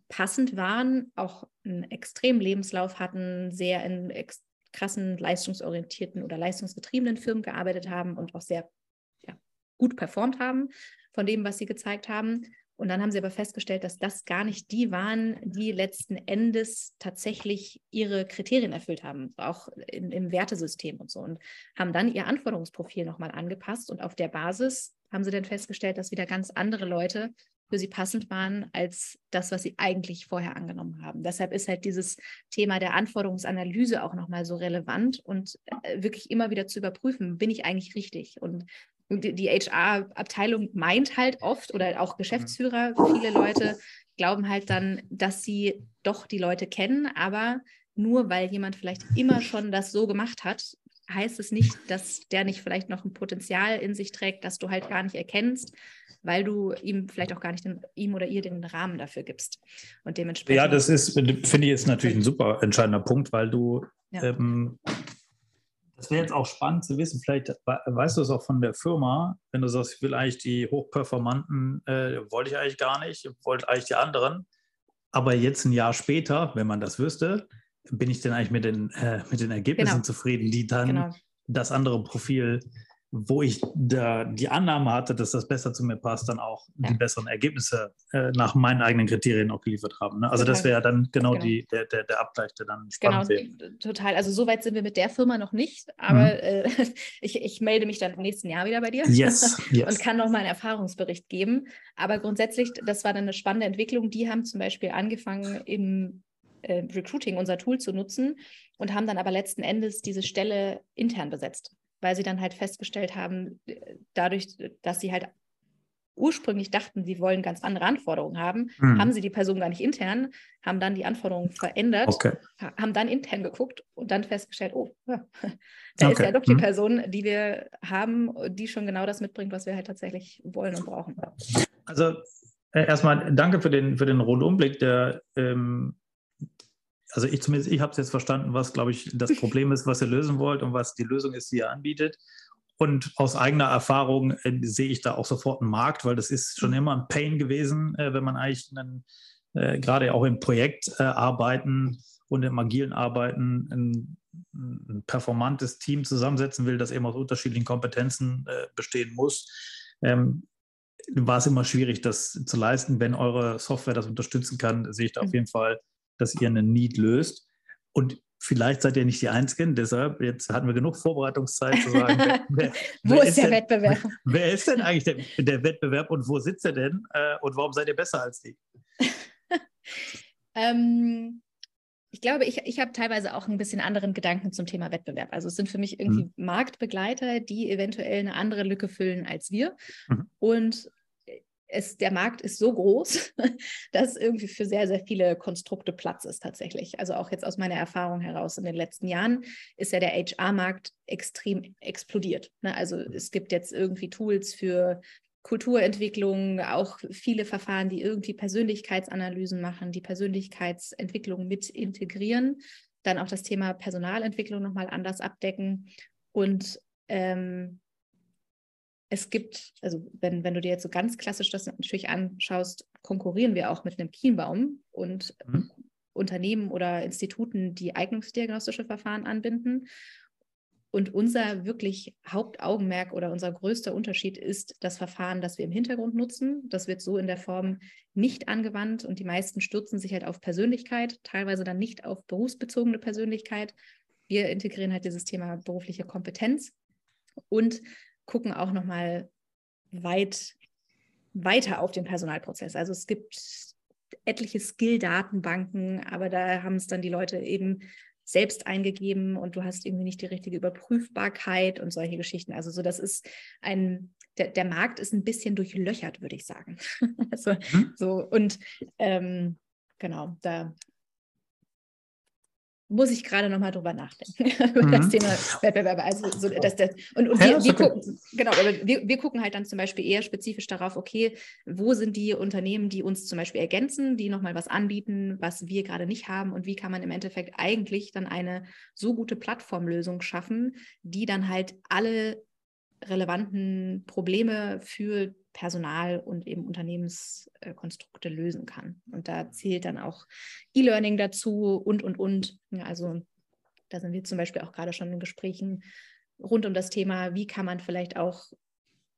passend waren, auch einen extremen Lebenslauf hatten, sehr in ex krassen leistungsorientierten oder leistungsgetriebenen Firmen gearbeitet haben und auch sehr ja, gut performt haben von dem, was sie gezeigt haben. Und dann haben sie aber festgestellt, dass das gar nicht die waren, die letzten Endes tatsächlich ihre Kriterien erfüllt haben, auch in, im Wertesystem und so. Und haben dann ihr Anforderungsprofil nochmal angepasst. Und auf der Basis haben sie dann festgestellt, dass wieder ganz andere Leute für sie passend waren als das, was sie eigentlich vorher angenommen haben. Deshalb ist halt dieses Thema der Anforderungsanalyse auch nochmal so relevant und äh, wirklich immer wieder zu überprüfen, bin ich eigentlich richtig? Und die HR-Abteilung meint halt oft oder auch Geschäftsführer, viele Leute glauben halt dann, dass sie doch die Leute kennen, aber nur weil jemand vielleicht immer schon das so gemacht hat, heißt es nicht, dass der nicht vielleicht noch ein Potenzial in sich trägt, das du halt gar nicht erkennst, weil du ihm vielleicht auch gar nicht den, ihm oder ihr den Rahmen dafür gibst. Und dementsprechend. Ja, das ist, finde ich, ist natürlich ein super entscheidender Punkt, weil du. Ja. Ähm, das wäre jetzt auch spannend zu wissen, vielleicht weißt du es auch von der Firma, wenn du sagst, ich will eigentlich die hochperformanten, äh, wollte ich eigentlich gar nicht, wollte eigentlich die anderen. Aber jetzt ein Jahr später, wenn man das wüsste, bin ich denn eigentlich mit den, äh, mit den Ergebnissen genau. zufrieden, die dann genau. das andere Profil wo ich da die Annahme hatte, dass das besser zu mir passt, dann auch ja. die besseren Ergebnisse äh, nach meinen eigenen Kriterien auch geliefert haben. Ne? Also total. das wäre dann genau, genau. Die, der, der, der, Abgleich, der dann spannend genau, wäre. Total. Also so weit sind wir mit der Firma noch nicht, aber mhm. äh, ich, ich, melde mich dann im nächsten Jahr wieder bei dir yes, yes. und kann noch mal einen Erfahrungsbericht geben. Aber grundsätzlich, das war dann eine spannende Entwicklung. Die haben zum Beispiel angefangen im äh, Recruiting unser Tool zu nutzen und haben dann aber letzten Endes diese Stelle intern besetzt weil sie dann halt festgestellt haben, äh, dadurch, dass sie halt ursprünglich dachten, sie wollen ganz andere Anforderungen haben, hm. haben sie die Person gar nicht intern, haben dann die Anforderungen verändert, okay. haben dann intern geguckt und dann festgestellt, oh, ja, da okay. ist ja doch die hm. Person, die wir haben, die schon genau das mitbringt, was wir halt tatsächlich wollen und brauchen. Also äh, erstmal danke für den, für den Rundumblick, der ähm, also ich zumindest, ich habe es jetzt verstanden, was, glaube ich, das Problem ist, was ihr lösen wollt und was die Lösung ist, die ihr anbietet. Und aus eigener Erfahrung äh, sehe ich da auch sofort einen Markt, weil das ist schon immer ein Pain gewesen, äh, wenn man eigentlich einen, äh, gerade auch im Projektarbeiten äh, und im agilen Arbeiten ein, ein, performantes Team zusammensetzen will, das eben aus unterschiedlichen Kompetenzen äh, bestehen muss. Ähm, war es immer schwierig, das zu leisten. Wenn eure Software das unterstützen kann, sehe ich da auf mhm. jeden Fall dass ihr einen Need löst. Und vielleicht seid ihr nicht die Einzigen, deshalb, jetzt hatten wir genug Vorbereitungszeit zu sagen, wer, wer, wo wer ist der denn, Wettbewerb? Wer ist denn eigentlich der, der, Wettbewerb und wo sitzt er denn äh, und warum seid ihr besser als die? ähm, ich glaube, ich, ich habe teilweise auch ein bisschen anderen Gedanken zum Thema Wettbewerb. Also es sind für mich irgendwie mhm. Marktbegleiter, die eventuell eine andere Lücke füllen als wir. Mhm. Und es, der Markt ist so groß, dass irgendwie für sehr, sehr viele Konstrukte Platz ist tatsächlich. Also auch jetzt aus meiner Erfahrung heraus in den letzten Jahren ist ja der HR-Markt extrem explodiert. Ne? Also es gibt jetzt irgendwie Tools für Kulturentwicklung, auch viele Verfahren, die irgendwie Persönlichkeitsanalysen machen, die Persönlichkeitsentwicklung mit integrieren, dann auch das Thema Personalentwicklung nochmal anders abdecken und ähm, es gibt, also wenn, wenn du dir jetzt so ganz klassisch das natürlich anschaust, konkurrieren wir auch mit einem Kienbaum und mhm. Unternehmen oder Instituten, die eignungsdiagnostische Verfahren anbinden. Und unser wirklich Hauptaugenmerk oder unser größter Unterschied ist das Verfahren, das wir im Hintergrund nutzen. Das wird so in der Form nicht angewandt und die meisten stürzen sich halt auf Persönlichkeit, teilweise dann nicht auf berufsbezogene Persönlichkeit. Wir integrieren halt dieses Thema berufliche Kompetenz und gucken auch nochmal weit weiter auf den Personalprozess. Also es gibt etliche Skill-Datenbanken, aber da haben es dann die Leute eben selbst eingegeben und du hast irgendwie nicht die richtige Überprüfbarkeit und solche Geschichten. Also so, das ist ein, der, der Markt ist ein bisschen durchlöchert, würde ich sagen. also, mhm. so, und ähm, genau, da muss ich gerade noch mal drüber nachdenken über mhm. das Thema Wettbewerbe. Also so, dass das, und, und wir, wir gucken, genau, aber wir, wir gucken halt dann zum Beispiel eher spezifisch darauf, okay, wo sind die Unternehmen, die uns zum Beispiel ergänzen, die nochmal was anbieten, was wir gerade nicht haben und wie kann man im Endeffekt eigentlich dann eine so gute Plattformlösung schaffen, die dann halt alle relevanten Probleme für Personal und eben Unternehmenskonstrukte lösen kann. Und da zählt dann auch E-Learning dazu und, und, und. also da sind wir zum Beispiel auch gerade schon in Gesprächen rund um das Thema, wie kann man vielleicht auch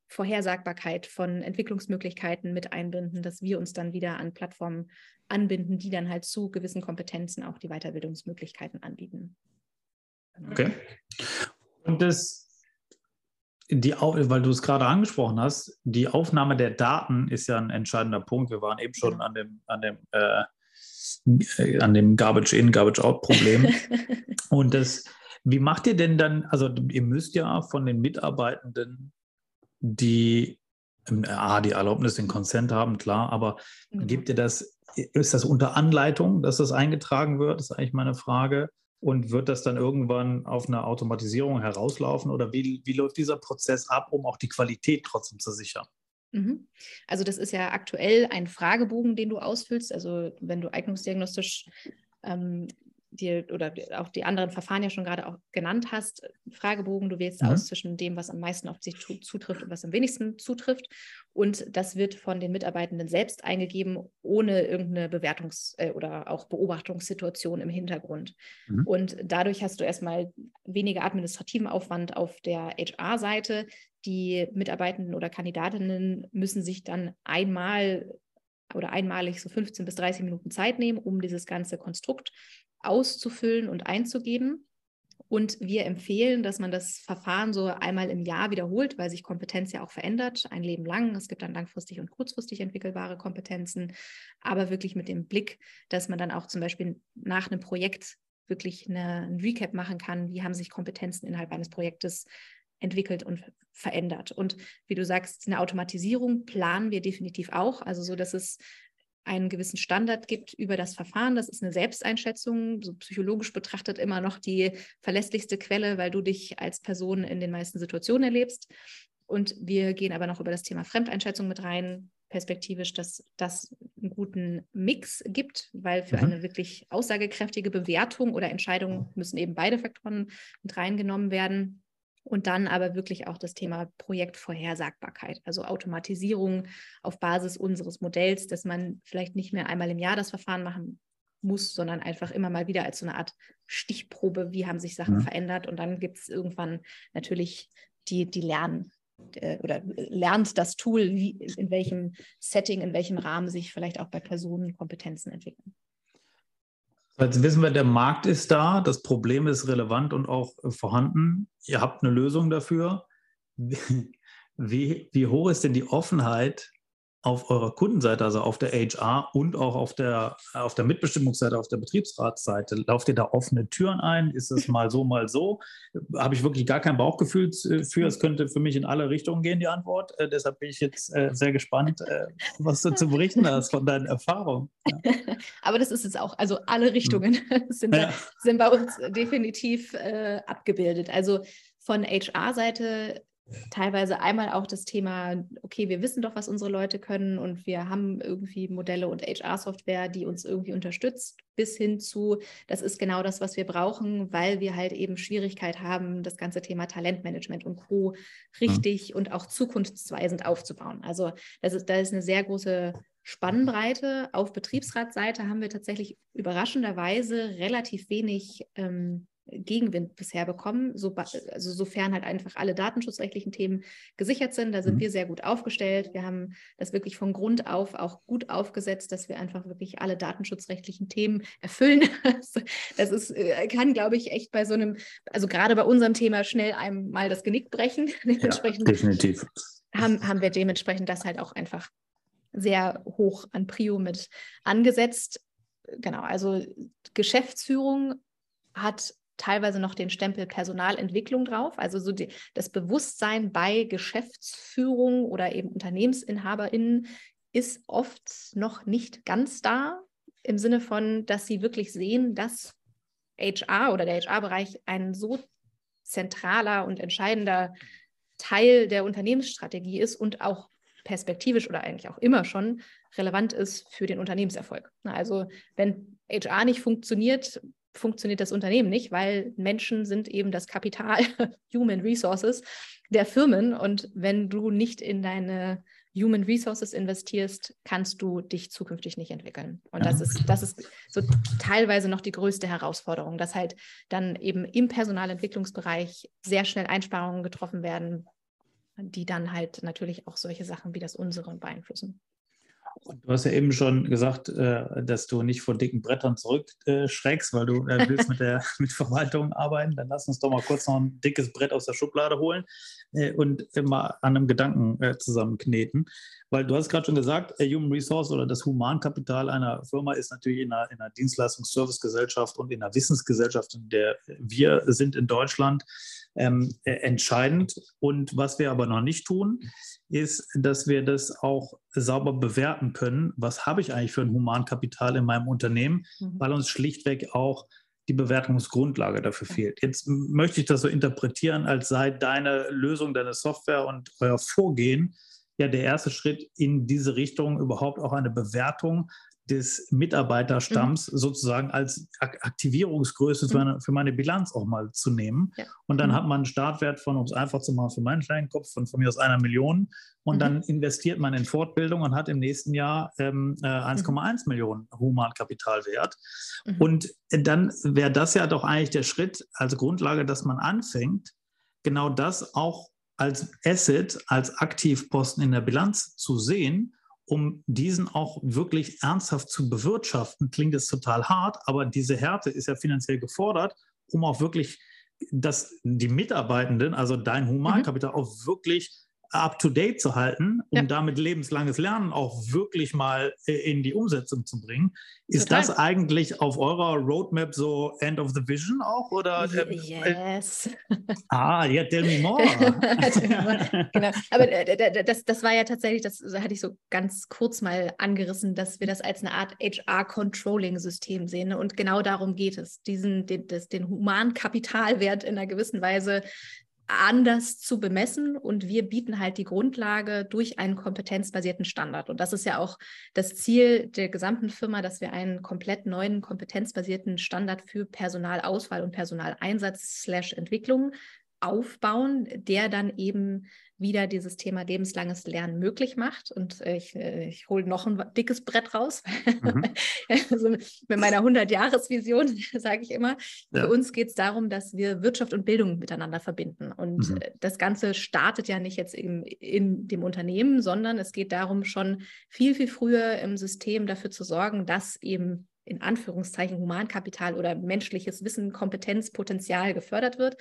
Vorhersagbarkeit von Entwicklungsmöglichkeiten mit einbinden, dass wir uns dann wieder an Plattformen anbinden, die dann halt zu gewissen Kompetenzen auch die Weiterbildungsmöglichkeiten anbieten. Okay. Und das die, weil du es gerade angesprochen hast, die Aufnahme der Daten ist ja ein entscheidender Punkt. Wir waren eben schon an dem, an dem, äh, an dem Garbage-In, Garbage-Out-Problem. Und das, wie macht ihr denn dann, also ihr müsst ja von den Mitarbeitenden, die A, die Erlaubnis, den Consent haben, klar, aber mhm. gebt ihr das, ist das unter Anleitung, dass das eingetragen wird? Das ist eigentlich meine Frage. Und wird das dann irgendwann auf eine Automatisierung herauslaufen oder wie, wie läuft dieser Prozess ab, um auch die Qualität trotzdem zu sichern? Mhm. Also das ist ja aktuell ein Fragebogen, den du ausfüllst. Also wenn du eignungsdiagnostisch ähm, dir oder auch die anderen Verfahren ja schon gerade auch genannt hast, Fragebogen, du wählst mhm. aus zwischen dem, was am meisten auf sich zutrifft und was am wenigsten zutrifft. Und das wird von den Mitarbeitenden selbst eingegeben, ohne irgendeine Bewertungs- äh, oder auch Beobachtungssituation im Hintergrund. Mhm. Und dadurch hast du erstmal weniger administrativen Aufwand auf der HR-Seite. Die Mitarbeitenden oder Kandidatinnen müssen sich dann einmal oder einmalig so 15 bis 30 Minuten Zeit nehmen, um dieses ganze Konstrukt auszufüllen und einzugeben. Und wir empfehlen, dass man das Verfahren so einmal im Jahr wiederholt, weil sich Kompetenz ja auch verändert, ein Leben lang. Es gibt dann langfristig und kurzfristig entwickelbare Kompetenzen, aber wirklich mit dem Blick, dass man dann auch zum Beispiel nach einem Projekt wirklich eine, ein Recap machen kann, wie haben sich Kompetenzen innerhalb eines Projektes entwickelt und verändert. Und wie du sagst, eine Automatisierung planen wir definitiv auch, also so, dass es einen gewissen Standard gibt über das Verfahren. Das ist eine Selbsteinschätzung, so psychologisch betrachtet immer noch die verlässlichste Quelle, weil du dich als Person in den meisten Situationen erlebst. Und wir gehen aber noch über das Thema Fremdeinschätzung mit rein, perspektivisch, dass das einen guten Mix gibt, weil für mhm. eine wirklich aussagekräftige Bewertung oder Entscheidung müssen eben beide Faktoren mit reingenommen werden. Und dann aber wirklich auch das Thema Projektvorhersagbarkeit, also Automatisierung auf Basis unseres Modells, dass man vielleicht nicht mehr einmal im Jahr das Verfahren machen muss, sondern einfach immer mal wieder als so eine Art Stichprobe, wie haben sich Sachen ja. verändert. Und dann gibt es irgendwann natürlich die, die Lernen äh, oder lernt das Tool, wie, in welchem Setting, in welchem Rahmen sich vielleicht auch bei Personen Kompetenzen entwickeln. Jetzt wissen wir, der Markt ist da, das Problem ist relevant und auch vorhanden. Ihr habt eine Lösung dafür. Wie, wie hoch ist denn die Offenheit auf eurer Kundenseite, also auf der HR und auch auf der, auf der Mitbestimmungsseite, auf der Betriebsratsseite, lauft ihr da offene Türen ein? Ist es mal so, mal so? Habe ich wirklich gar kein Bauchgefühl für. Es könnte für mich in alle Richtungen gehen, die Antwort. Äh, deshalb bin ich jetzt äh, sehr gespannt, äh, was du zu berichten hast von deinen Erfahrungen. Ja. Aber das ist es auch. Also alle Richtungen hm. sind, ja. sind bei uns definitiv äh, abgebildet. Also von HR-Seite teilweise einmal auch das Thema, okay, wir wissen doch, was unsere Leute können und wir haben irgendwie Modelle und HR-Software, die uns irgendwie unterstützt, bis hin zu, das ist genau das, was wir brauchen, weil wir halt eben Schwierigkeit haben, das ganze Thema Talentmanagement und Co. richtig ja. und auch zukunftsweisend aufzubauen. Also das ist, da ist eine sehr große Spannbreite. Auf Betriebsratsseite haben wir tatsächlich überraschenderweise relativ wenig ähm, Gegenwind bisher bekommen, so, also sofern halt einfach alle datenschutzrechtlichen Themen gesichert sind. Da sind mhm. wir sehr gut aufgestellt. Wir haben das wirklich von Grund auf auch gut aufgesetzt, dass wir einfach wirklich alle datenschutzrechtlichen Themen erfüllen. das ist, äh, kann, glaube ich, echt bei so einem, also gerade bei unserem Thema schnell einem mal das Genick brechen. Dementsprechend ja, definitiv. Haben, haben wir dementsprechend das halt auch einfach sehr hoch an Prio mit angesetzt. Genau, also Geschäftsführung hat teilweise noch den Stempel Personalentwicklung drauf. Also so die, das Bewusstsein bei Geschäftsführung oder eben UnternehmensinhaberInnen ist oft noch nicht ganz da, im Sinne von, dass sie wirklich sehen, dass HR oder der HR-Bereich ein so zentraler und entscheidender Teil der Unternehmensstrategie ist und auch perspektivisch oder eigentlich auch immer schon relevant ist für den Unternehmenserfolg. Also wenn HR nicht funktioniert, funktioniert das Unternehmen nicht, weil Menschen sind eben das Kapital, Human Resources der Firmen. Und wenn du nicht in deine Human Resources investierst, kannst du dich zukünftig nicht entwickeln. Und das ist, das ist so teilweise noch die größte Herausforderung, dass halt dann eben im Personalentwicklungsbereich sehr schnell Einsparungen getroffen werden, die dann halt natürlich auch solche Sachen wie das unsere beeinflussen. Du hast ja eben schon gesagt, äh, dass du nicht von dicken Brettern zurückschreckst, weil du äh, willst mit der mit Verwaltung arbeiten. Dann lass uns doch mal kurz noch ein dickes Brett aus der Schublade holen äh, und mal an einem Gedanken zusammenkneten. Weil du hast gerade schon gesagt, Human Resource oder das Humankapital einer Firma ist natürlich in einer, in einer Dienstleistungs-Servicegesellschaft und in einer Wissensgesellschaft, in der wir sind in Deutschland, ähm, entscheidend. Und was wir aber noch nicht tun, ist, dass wir das auch sauber bewerten können. Was habe ich eigentlich für ein Humankapital in meinem Unternehmen, mhm. weil uns schlichtweg auch die Bewertungsgrundlage dafür fehlt. Jetzt möchte ich das so interpretieren, als sei deine Lösung, deine Software und euer Vorgehen ja der erste Schritt in diese Richtung, überhaupt auch eine Bewertung des Mitarbeiterstamms mhm. sozusagen als Aktivierungsgröße für, mhm. meine, für, meine, Bilanz auch mal zu nehmen. Ja. Und dann mhm. hat man einen Startwert von, um es einfach zu machen, für meinen kleinen Kopf von, von mir aus einer Million. Und mhm. dann investiert man in Fortbildung und hat im nächsten Jahr ähm, äh, 1,1 mhm. Millionen Humankapitalwert. Mhm. Und dann wäre das ja doch eigentlich der Schritt als Grundlage, dass man anfängt, genau das auch als Asset, als Aktivposten in der Bilanz zu sehen um diesen auch wirklich ernsthaft zu bewirtschaften, klingt es total hart, aber diese Härte ist ja finanziell gefordert, um auch wirklich, dass die Mitarbeitenden, also dein Humankapital, mhm. auch wirklich up-to-date zu halten, um ja. damit lebenslanges Lernen auch wirklich mal äh, in die Umsetzung zu bringen. Ist Total. das eigentlich auf eurer Roadmap so End of the Vision auch? Oder, ähm, yes. ah, ja, tell me more. genau. Aber äh, das, das war ja tatsächlich, das hatte ich so ganz kurz mal angerissen, dass wir das als eine Art HR-Controlling-System sehen. Ne? Und genau darum geht es, diesen, den, das, den Humankapitalwert in einer gewissen Weise anders zu bemessen und wir bieten halt die Grundlage durch einen kompetenzbasierten Standard. Und das ist ja auch das Ziel der gesamten Firma, dass wir einen komplett neuen kompetenzbasierten Standard für Personalauswahl und Personaleinsatz slash Entwicklung aufbauen, der dann eben wieder dieses Thema lebenslanges Lernen möglich macht. Und äh, ich, äh, ich hole noch ein dickes Brett raus. Mhm. also mit meiner 100-Jahres-Vision sage ich immer, ja. für uns geht es darum, dass wir Wirtschaft und Bildung miteinander verbinden. Und mhm. Äh, das Ganze startet ja nicht jetzt eben in dem Unternehmen, sondern es geht darum, schon viel, viel früher im System dafür zu sorgen, dass eben in Anführungszeichen Humankapital oder menschliches Wissen, Kompetenz, Potenzial gefördert wird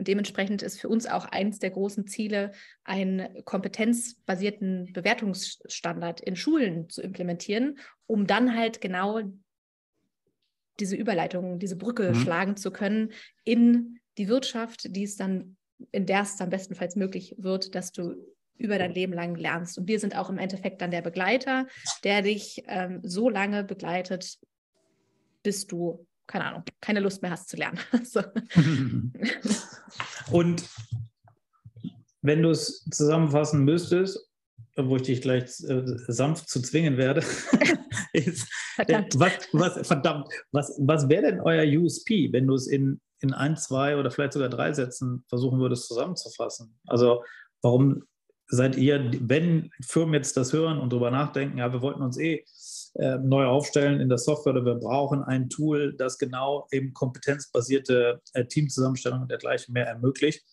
und dementsprechend ist für uns auch eines der großen Ziele, einen kompetenzbasierten Bewertungsstandard in Schulen zu implementieren, um dann halt genau diese Überleitung, diese Brücke mhm. schlagen zu können in die Wirtschaft, die es dann, in der es dann bestenfalls möglich wird, dass du über dein Leben lang lernst. Und wir sind auch im Endeffekt dann der Begleiter, der dich ähm, so lange begleitet, bis du keine Ahnung, keine Lust mehr hast zu lernen. so. Und wenn du es zusammenfassen müsstest, wo ich dich gleich äh, sanft zu zwingen werde, ist, verdammt. was, was, verdammt, was, was wäre denn euer USP, wenn du es in, in ein, zwei oder vielleicht sogar drei Sätzen versuchen würdest zusammenzufassen? Also warum seid ihr, wenn Firmen jetzt das hören und darüber nachdenken, ja, wir wollten uns eh äh, neu aufstellen in der Software oder wir brauchen ein Tool, das genau eben kompetenzbasierte äh, Teamzusammenstellung und dergleichen mehr ermöglicht.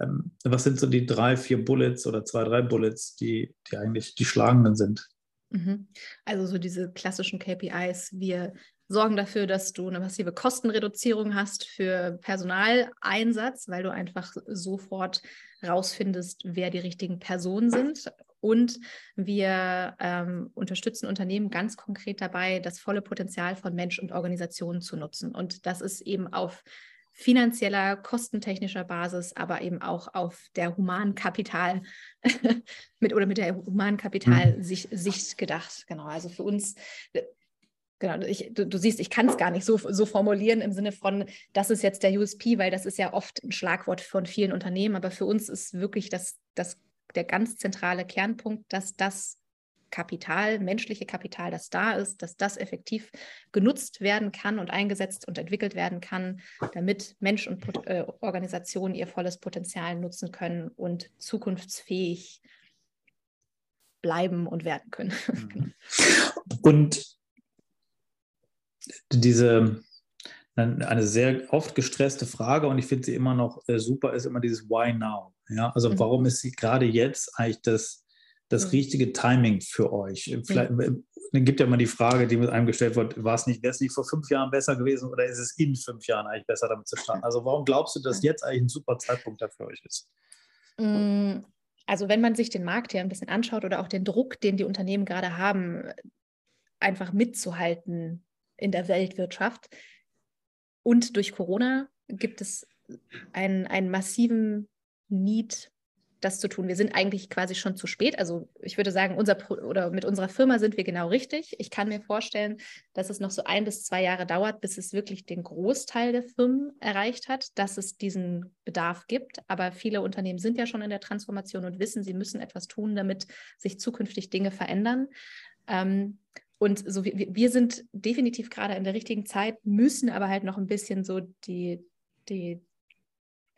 Ähm, was sind so die drei, vier Bullets oder zwei, drei Bullets, die, die eigentlich die schlagenden sind? Mhm. Also so diese klassischen KPIs. Wir sorgen dafür, dass du eine massive Kostenreduzierung hast für Personaleinsatz, weil du einfach sofort rausfindest, wer die richtigen Personen sind. Und wir ähm, unterstützen Unternehmen ganz konkret dabei, das volle Potenzial von Mensch und Organisation zu nutzen. Und das ist eben auf finanzieller, kostentechnischer Basis, aber eben auch auf der humanen Kapital mit oder mit der humanen Kapital mhm. Gedacht. Genau. Also für uns Genau, ich, du, du, siehst, ich kann es gar nicht so, so formulieren im Sinne von, das ist jetzt der USP, weil das ist ja oft ein Schlagwort von vielen Unternehmen, aber für uns ist wirklich das, das, der ganz zentrale Kernpunkt, dass das Kapital, menschliche Kapital, das da ist, dass das effektiv genutzt werden kann und eingesetzt und entwickelt werden kann, damit Mensch und äh, Organisation ihr volles Potenzial nutzen können und zukunftsfähig bleiben und werden können. Mhm. und diese eine sehr oft gestresste Frage und ich finde sie immer noch äh, super, ist immer dieses Why now? Ja, also mhm. warum ist sie gerade jetzt eigentlich das, das mhm. richtige Timing für euch? Vielleicht, mhm. Dann gibt ja immer die Frage, die mit einem gestellt wird, war es nicht, wäre es nicht vor fünf Jahren besser gewesen oder ist es in fünf Jahren eigentlich besser damit zu starten? Also warum glaubst du, dass jetzt eigentlich ein super Zeitpunkt dafür euch ist? Mm, also wenn man sich den Markt hier ein bisschen anschaut oder auch den Druck, den die Unternehmen gerade haben, einfach mitzuhalten in der Weltwirtschaft. Und durch Corona gibt es einen, einen massiven Need, das zu tun. Wir sind eigentlich quasi schon zu spät. Also ich würde sagen, unser oder mit unserer Firma sind wir genau richtig. Ich kann mir vorstellen, dass es noch so ein bis zwei Jahre dauert, bis es wirklich den Großteil der Firmen erreicht hat, dass es diesen Bedarf gibt. Aber viele Unternehmen sind ja schon in der Transformation und wissen, sie müssen etwas tun, damit sich zukünftig Dinge verändern. Ähm, und so wir, wir sind definitiv gerade in der richtigen Zeit, müssen aber halt noch ein bisschen so die, die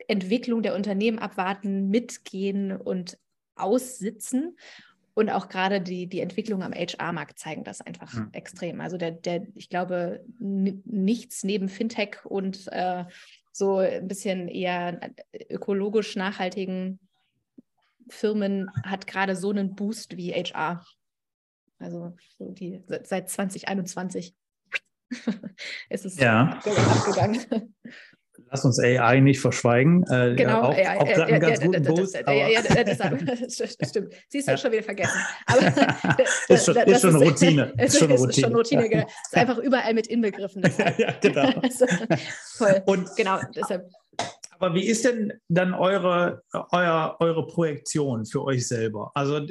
Entwicklung der Unternehmen abwarten, mitgehen und aussitzen. Und auch gerade die, die Entwicklung am HR-Markt zeigen das einfach mhm. extrem. Also der, der, ich glaube, nichts neben Fintech und äh, so ein bisschen eher ökologisch nachhaltigen Firmen hat gerade so einen Boost wie HR. Also so die, seit 2021 ist es ja. abgegangen. Lass uns AI nicht verschweigen. Äh, genau, auch, AI, auch ja, ja, ja, ja, ja, das stimmt. Siehst du, schon wieder vergessen. Aber ist schon, ist schon eine Routine. Ist, schon eine Routine. Ist schon Routine genau. Ist einfach überall mit inbegriffen. ja, genau. also, voll. Und, genau, deshalb. Aber wie ist denn dann eure, euer, eure Projektion für euch selber? Also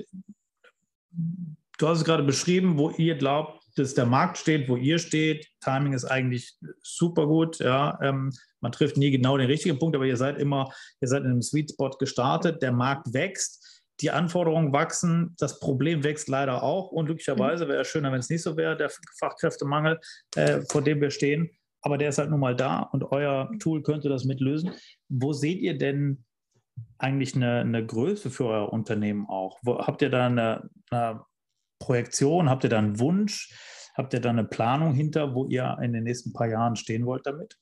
du hast es gerade beschrieben, wo ihr glaubt, dass der Markt steht, wo ihr steht. Timing ist eigentlich super gut. Ja, ähm, man trifft nie genau den richtigen Punkt, aber ihr seid immer, ihr seid in einem Sweet Spot gestartet. Der Markt wächst, die Anforderungen wachsen, das Problem wächst leider auch. Und glücklicherweise wäre es schöner, wenn es nicht so wäre, der Fachkräftemangel, äh, vor dem wir stehen. Aber der ist halt nun mal da und euer Tool könnte das mitlösen. Wo seht ihr denn eigentlich eine, eine Größe für euer Unternehmen auch? Wo, habt ihr da eine, eine Projektion? Habt ihr da einen Wunsch? Habt ihr da eine Planung hinter, wo ihr in den nächsten paar Jahren stehen wollt damit?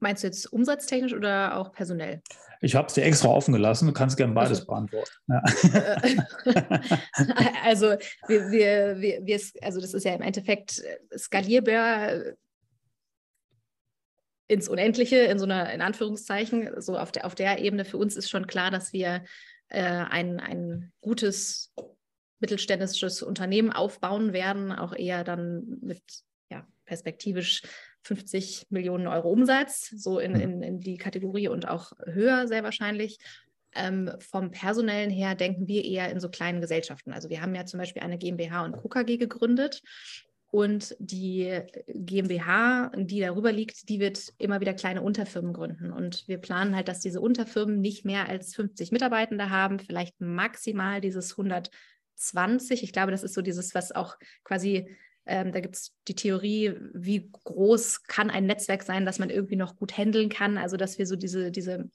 Meinst du jetzt umsatztechnisch oder auch personell? Ich habe es dir extra offen gelassen. Du kannst gerne beides also, beantworten. Ja. also, wir, wir, wir, wir, also das ist ja im Endeffekt skalierbar ins Unendliche, in so einer, in Anführungszeichen, so auf der, auf der Ebene. Für uns ist schon klar, dass wir äh, ein, ein gutes mittelständisches Unternehmen aufbauen werden, auch eher dann mit ja, perspektivisch 50 Millionen Euro Umsatz, so in, mhm. in, in die Kategorie und auch höher sehr wahrscheinlich. Ähm, vom Personellen her denken wir eher in so kleinen Gesellschaften. Also wir haben ja zum Beispiel eine GmbH und KKG gegründet Und die GmbH, die darüber liegt, die wird immer wieder kleine Unterfirmen gründen. Und wir planen halt, dass diese Unterfirmen nicht mehr als 50 Mitarbeitende haben, vielleicht maximal dieses 120. Ich glaube, das ist so dieses, was auch quasi, ähm, da gibt es die Theorie, wie groß kann ein Netzwerk sein, dass man irgendwie noch gut handeln kann. Also, dass wir so diese, diese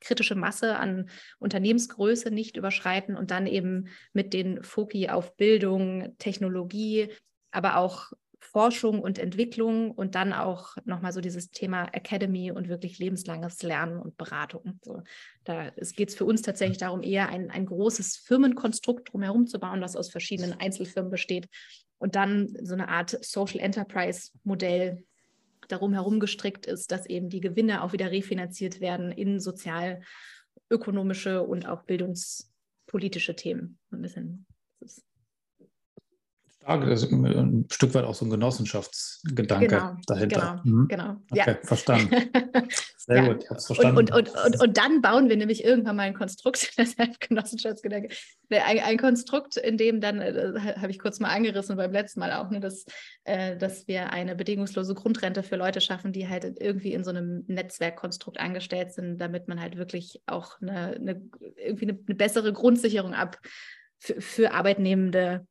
kritische Masse an Unternehmensgröße nicht überschreiten und dann eben mit den Foki auf Bildung, Technologie, aber auch Forschung und Entwicklung und dann auch nochmal so dieses Thema Academy und wirklich lebenslanges Lernen und Beratung. So, da geht es für uns tatsächlich darum, eher ein, ein großes Firmenkonstrukt drumherum zu bauen, das aus verschiedenen Einzelfirmen besteht und dann so eine Art Social Enterprise Modell darum herum gestrickt ist, dass eben die Gewinne auch wieder refinanziert werden in sozialökonomische und auch bildungspolitische Themen. Ein bisschen. Das ist stark. Das ist ein Stück weit auch so ein Genossenschaftsgedanke genau, dahinter. Genau, mhm. genau. Okay, ja. verstanden. Sehr ja. gut, ich habe es verstanden. Und, und, und, und, dann bauen wir nämlich irgendwann mal ein Konstrukt, deshalb Genossenschaftsgedanke, ein, ein Konstrukt, in dem dann, äh, habe ich kurz mal angerissen beim letzten Mal auch, ne, dass, äh, dass wir eine bedingungslose Grundrente für Leute schaffen, die halt irgendwie in so einem Netzwerkkonstrukt angestellt sind, damit man halt wirklich auch eine, eine irgendwie eine, eine bessere Grundsicherung ab für, für Arbeitnehmende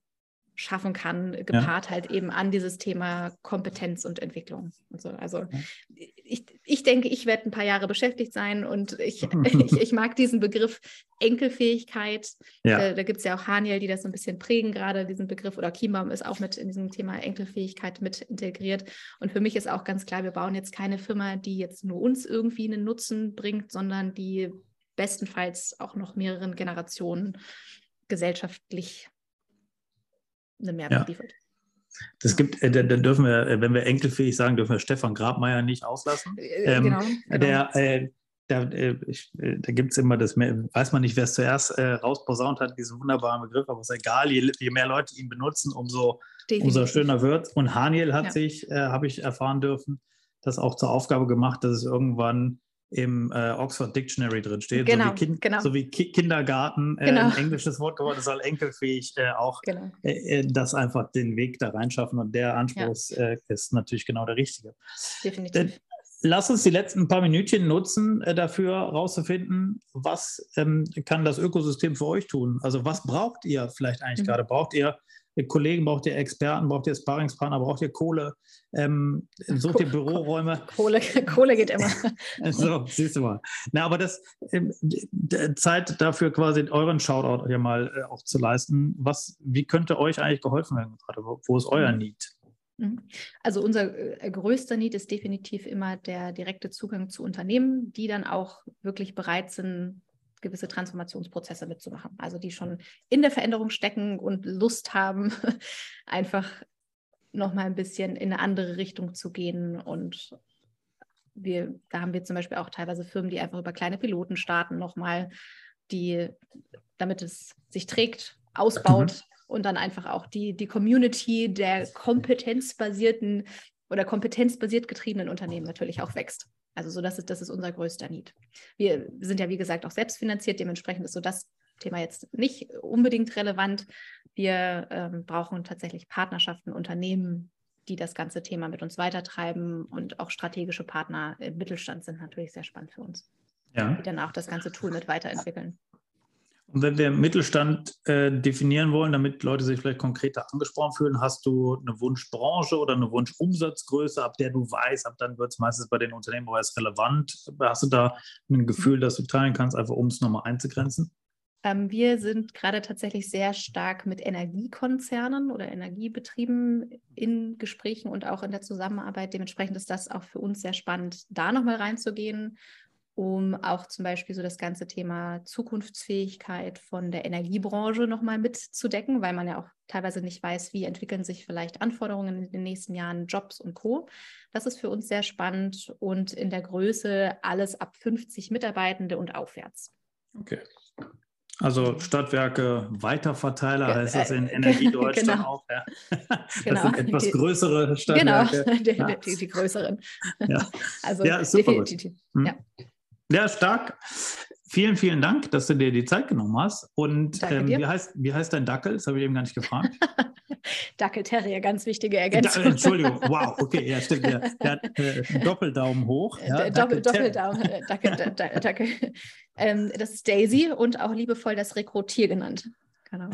schaffen kann, gepaart ja. halt eben an dieses Thema Kompetenz und Entwicklung. Und so. Also ja. ich, ich denke, ich werde ein paar Jahre beschäftigt sein und ich, ich, ich, mag diesen Begriff Enkelfähigkeit. Ja. Da, da gibt es ja auch Haniel, die das so ein bisschen prägen, gerade diesen Begriff, oder Kiembaum ist auch mit in diesem Thema Enkelfähigkeit mit integriert. Und für mich ist auch ganz klar, wir bauen jetzt keine Firma, die jetzt nur uns irgendwie einen Nutzen bringt, sondern die bestenfalls auch noch mehreren Generationen gesellschaftlich eine Mehrwert ja. liefert. Das gibt, äh, da, dürfen wir, äh, wenn wir enkelfähig sagen, dürfen wir Stefan Grabmeier nicht auslassen. Äh, ähm, genau, genau. Der, äh, da, äh, da gibt es immer das, weiß man nicht, wer es zuerst äh, rausposaunt hat, diesen wunderbaren Begriff, aber es ist egal, je, je mehr Leute ihn benutzen, umso, umso schöner wird Und Haniel hat ja. sich, äh, habe ich erfahren dürfen, das auch zur Aufgabe gemacht, dass es irgendwann im äh, Oxford Dictionary drin steht, genau, so wie, kind, genau. so wie Ki Kindergarten äh, genau. ein englisches Wort geworden ist, soll enkelfähig äh, auch genau. Äh, äh, das einfach den Weg da reinschaffen und der Anspruch ja. Äh, ist natürlich genau der richtige. Definitiv. Lass uns die letzten paar Minütchen nutzen, dafür herauszufinden, was ähm, kann das Ökosystem für euch tun? Also was braucht ihr vielleicht eigentlich mhm. gerade? Braucht ihr Kollegen, braucht ihr Experten, braucht ihr Sparringspartner, braucht ihr Kohle, ähm, sucht ihr Büroräume. Kohle, Kohle geht immer. so, siehst du mal. Na, aber das ähm, Zeit dafür quasi euren Shoutout hier mal äh, auch zu leisten. Was, wie könnte euch eigentlich geholfen werden gerade? Wo ist euer mhm. Need? Mhm. Also unser äh, größter Need ist definitiv immer der direkte Zugang zu Unternehmen, die dann auch wirklich bereit sind, gewisse Transformationsprozesse mitzumachen. Also die schon in der Veränderung stecken und Lust haben, einfach nochmal ein bisschen in eine andere Richtung zu gehen. Und wir, da haben wir zum Beispiel auch teilweise Firmen, die einfach über kleine Piloten starten, nochmal, die, damit es sich trägt, ausbaut mhm. und dann einfach auch die, die Community der kompetenzbasierten oder kompetenzbasiert getriebenen Unternehmen natürlich auch wächst. Also so, das ist, das ist unser größter Need. Wir sind ja, wie gesagt, auch selbstfinanziert. Dementsprechend ist so das Thema jetzt nicht unbedingt relevant. Wir ähm, brauchen tatsächlich Partnerschaften, Unternehmen, die das ganze Thema mit uns weitertreiben und auch strategische Partner im Mittelstand sind natürlich sehr spannend für uns, ja. die dann auch das ganze Tool mit weiterentwickeln. Und wenn wir Mittelstand äh, definieren wollen, damit Leute sich vielleicht konkreter angesprochen fühlen, hast du eine Wunschbranche oder eine Wunschumsatzgröße, ab der du weißt, ab dann wird es meistens bei den Unternehmen es relevant. Hast du da ein Gefühl, das du teilen kannst, einfach um es nochmal einzugrenzen? Ähm, wir sind gerade tatsächlich sehr stark mit Energiekonzernen oder Energiebetrieben in Gesprächen und auch in der Zusammenarbeit. Dementsprechend ist das auch für uns sehr spannend, da nochmal reinzugehen um auch zum Beispiel so das ganze Thema Zukunftsfähigkeit von der Energiebranche nochmal mitzudecken, weil man ja auch teilweise nicht weiß, wie entwickeln sich vielleicht Anforderungen in den nächsten Jahren, Jobs und Co. Das ist für uns sehr spannend und in der Größe alles ab 50 Mitarbeitende und aufwärts. Okay. Also Stadtwerke Weiterverteiler heißt das in Energiedeutsch genau. dann auch. Ja. Das genau. sind etwas die, größere Stadtwerke. Genau, die, die, die größeren. Ja, also ja super. Definitiv. Hm. Ja. Ja, stark. Vielen, vielen Dank, dass du dir die Zeit genommen hast. Und ähm, wie, heißt, wie heißt dein Dackel? Das habe ich eben gar nicht gefragt. Dackel-Terrier, ganz wichtige Da, Ergänzung. Entschuldigung, wow, okay, ja, stimmt. Der, der hat äh, Doppeldaumen hoch. Ja, Doppel, Dackel- Doppeldaumen, äh, Dackel, da, da, Dackel. Ähm, das ist Daisy und auch liebevoll das Rekrutier genannt. Genau.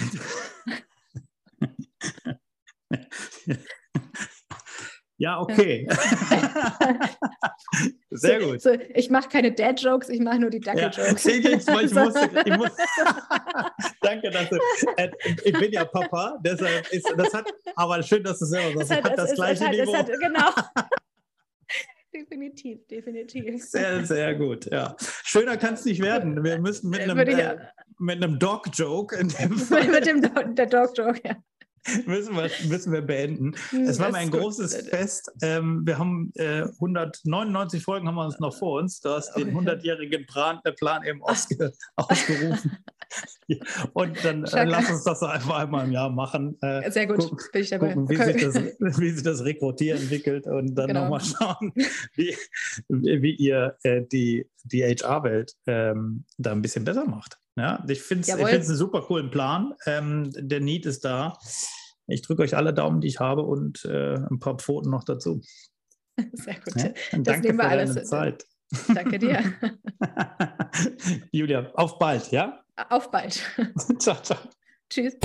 Ja, okay. Sehr so, gut. So, ich mache keine Dad-Jokes, ich mache nur die Ja, Dackel-Jokes. ich, ich, ich musste, ich muss, danke, dass du, äh, ich bin ja Papa, deshalb ist, das hat, aber schön, dass du selber sagst, hat, das es- es gleiche hat- Niveau. hat- genau. definitiv, definitiv. Sehr, sehr gut, ja. Schöner kann es nicht werden. Wir müssen mit einem, Würde ich- äh, mit einem Dog-Joke in dem Mit Fall dem Do der Dog-Joke, ja. müssen wir, müssen wir beenden. Hm, Es war mir ein großes Fest. Ähm, wir haben äh, 199 Folgen haben wir uns noch vor uns. Du hast den Okay. 100-jährigen Plan, äh, Plan eben ausge, ausgerufen. Und dann äh, lass uns das einfach einmal im Jahr machen. Äh, Sehr gut, gucken- bin ich dabei. gucken, wie, Okay. sich das, wie sich das Rekrutieren entwickelt und dann Genau. nochmal schauen, wie, wie ihr äh, die, die HR-Welt ähm, da ein bisschen besser macht. Ja, ich finde es einen super coolen Plan. Ähm, der Need ist da. Ich drücke euch alle Daumen, die ich habe und äh, ein paar Pfoten noch dazu. Sehr gut. Ja? Danke nehmen wir für alles. deine Zeit. Danke dir. Julia, auf bald, ja? Auf bald. ciao, ciao. Tschüss.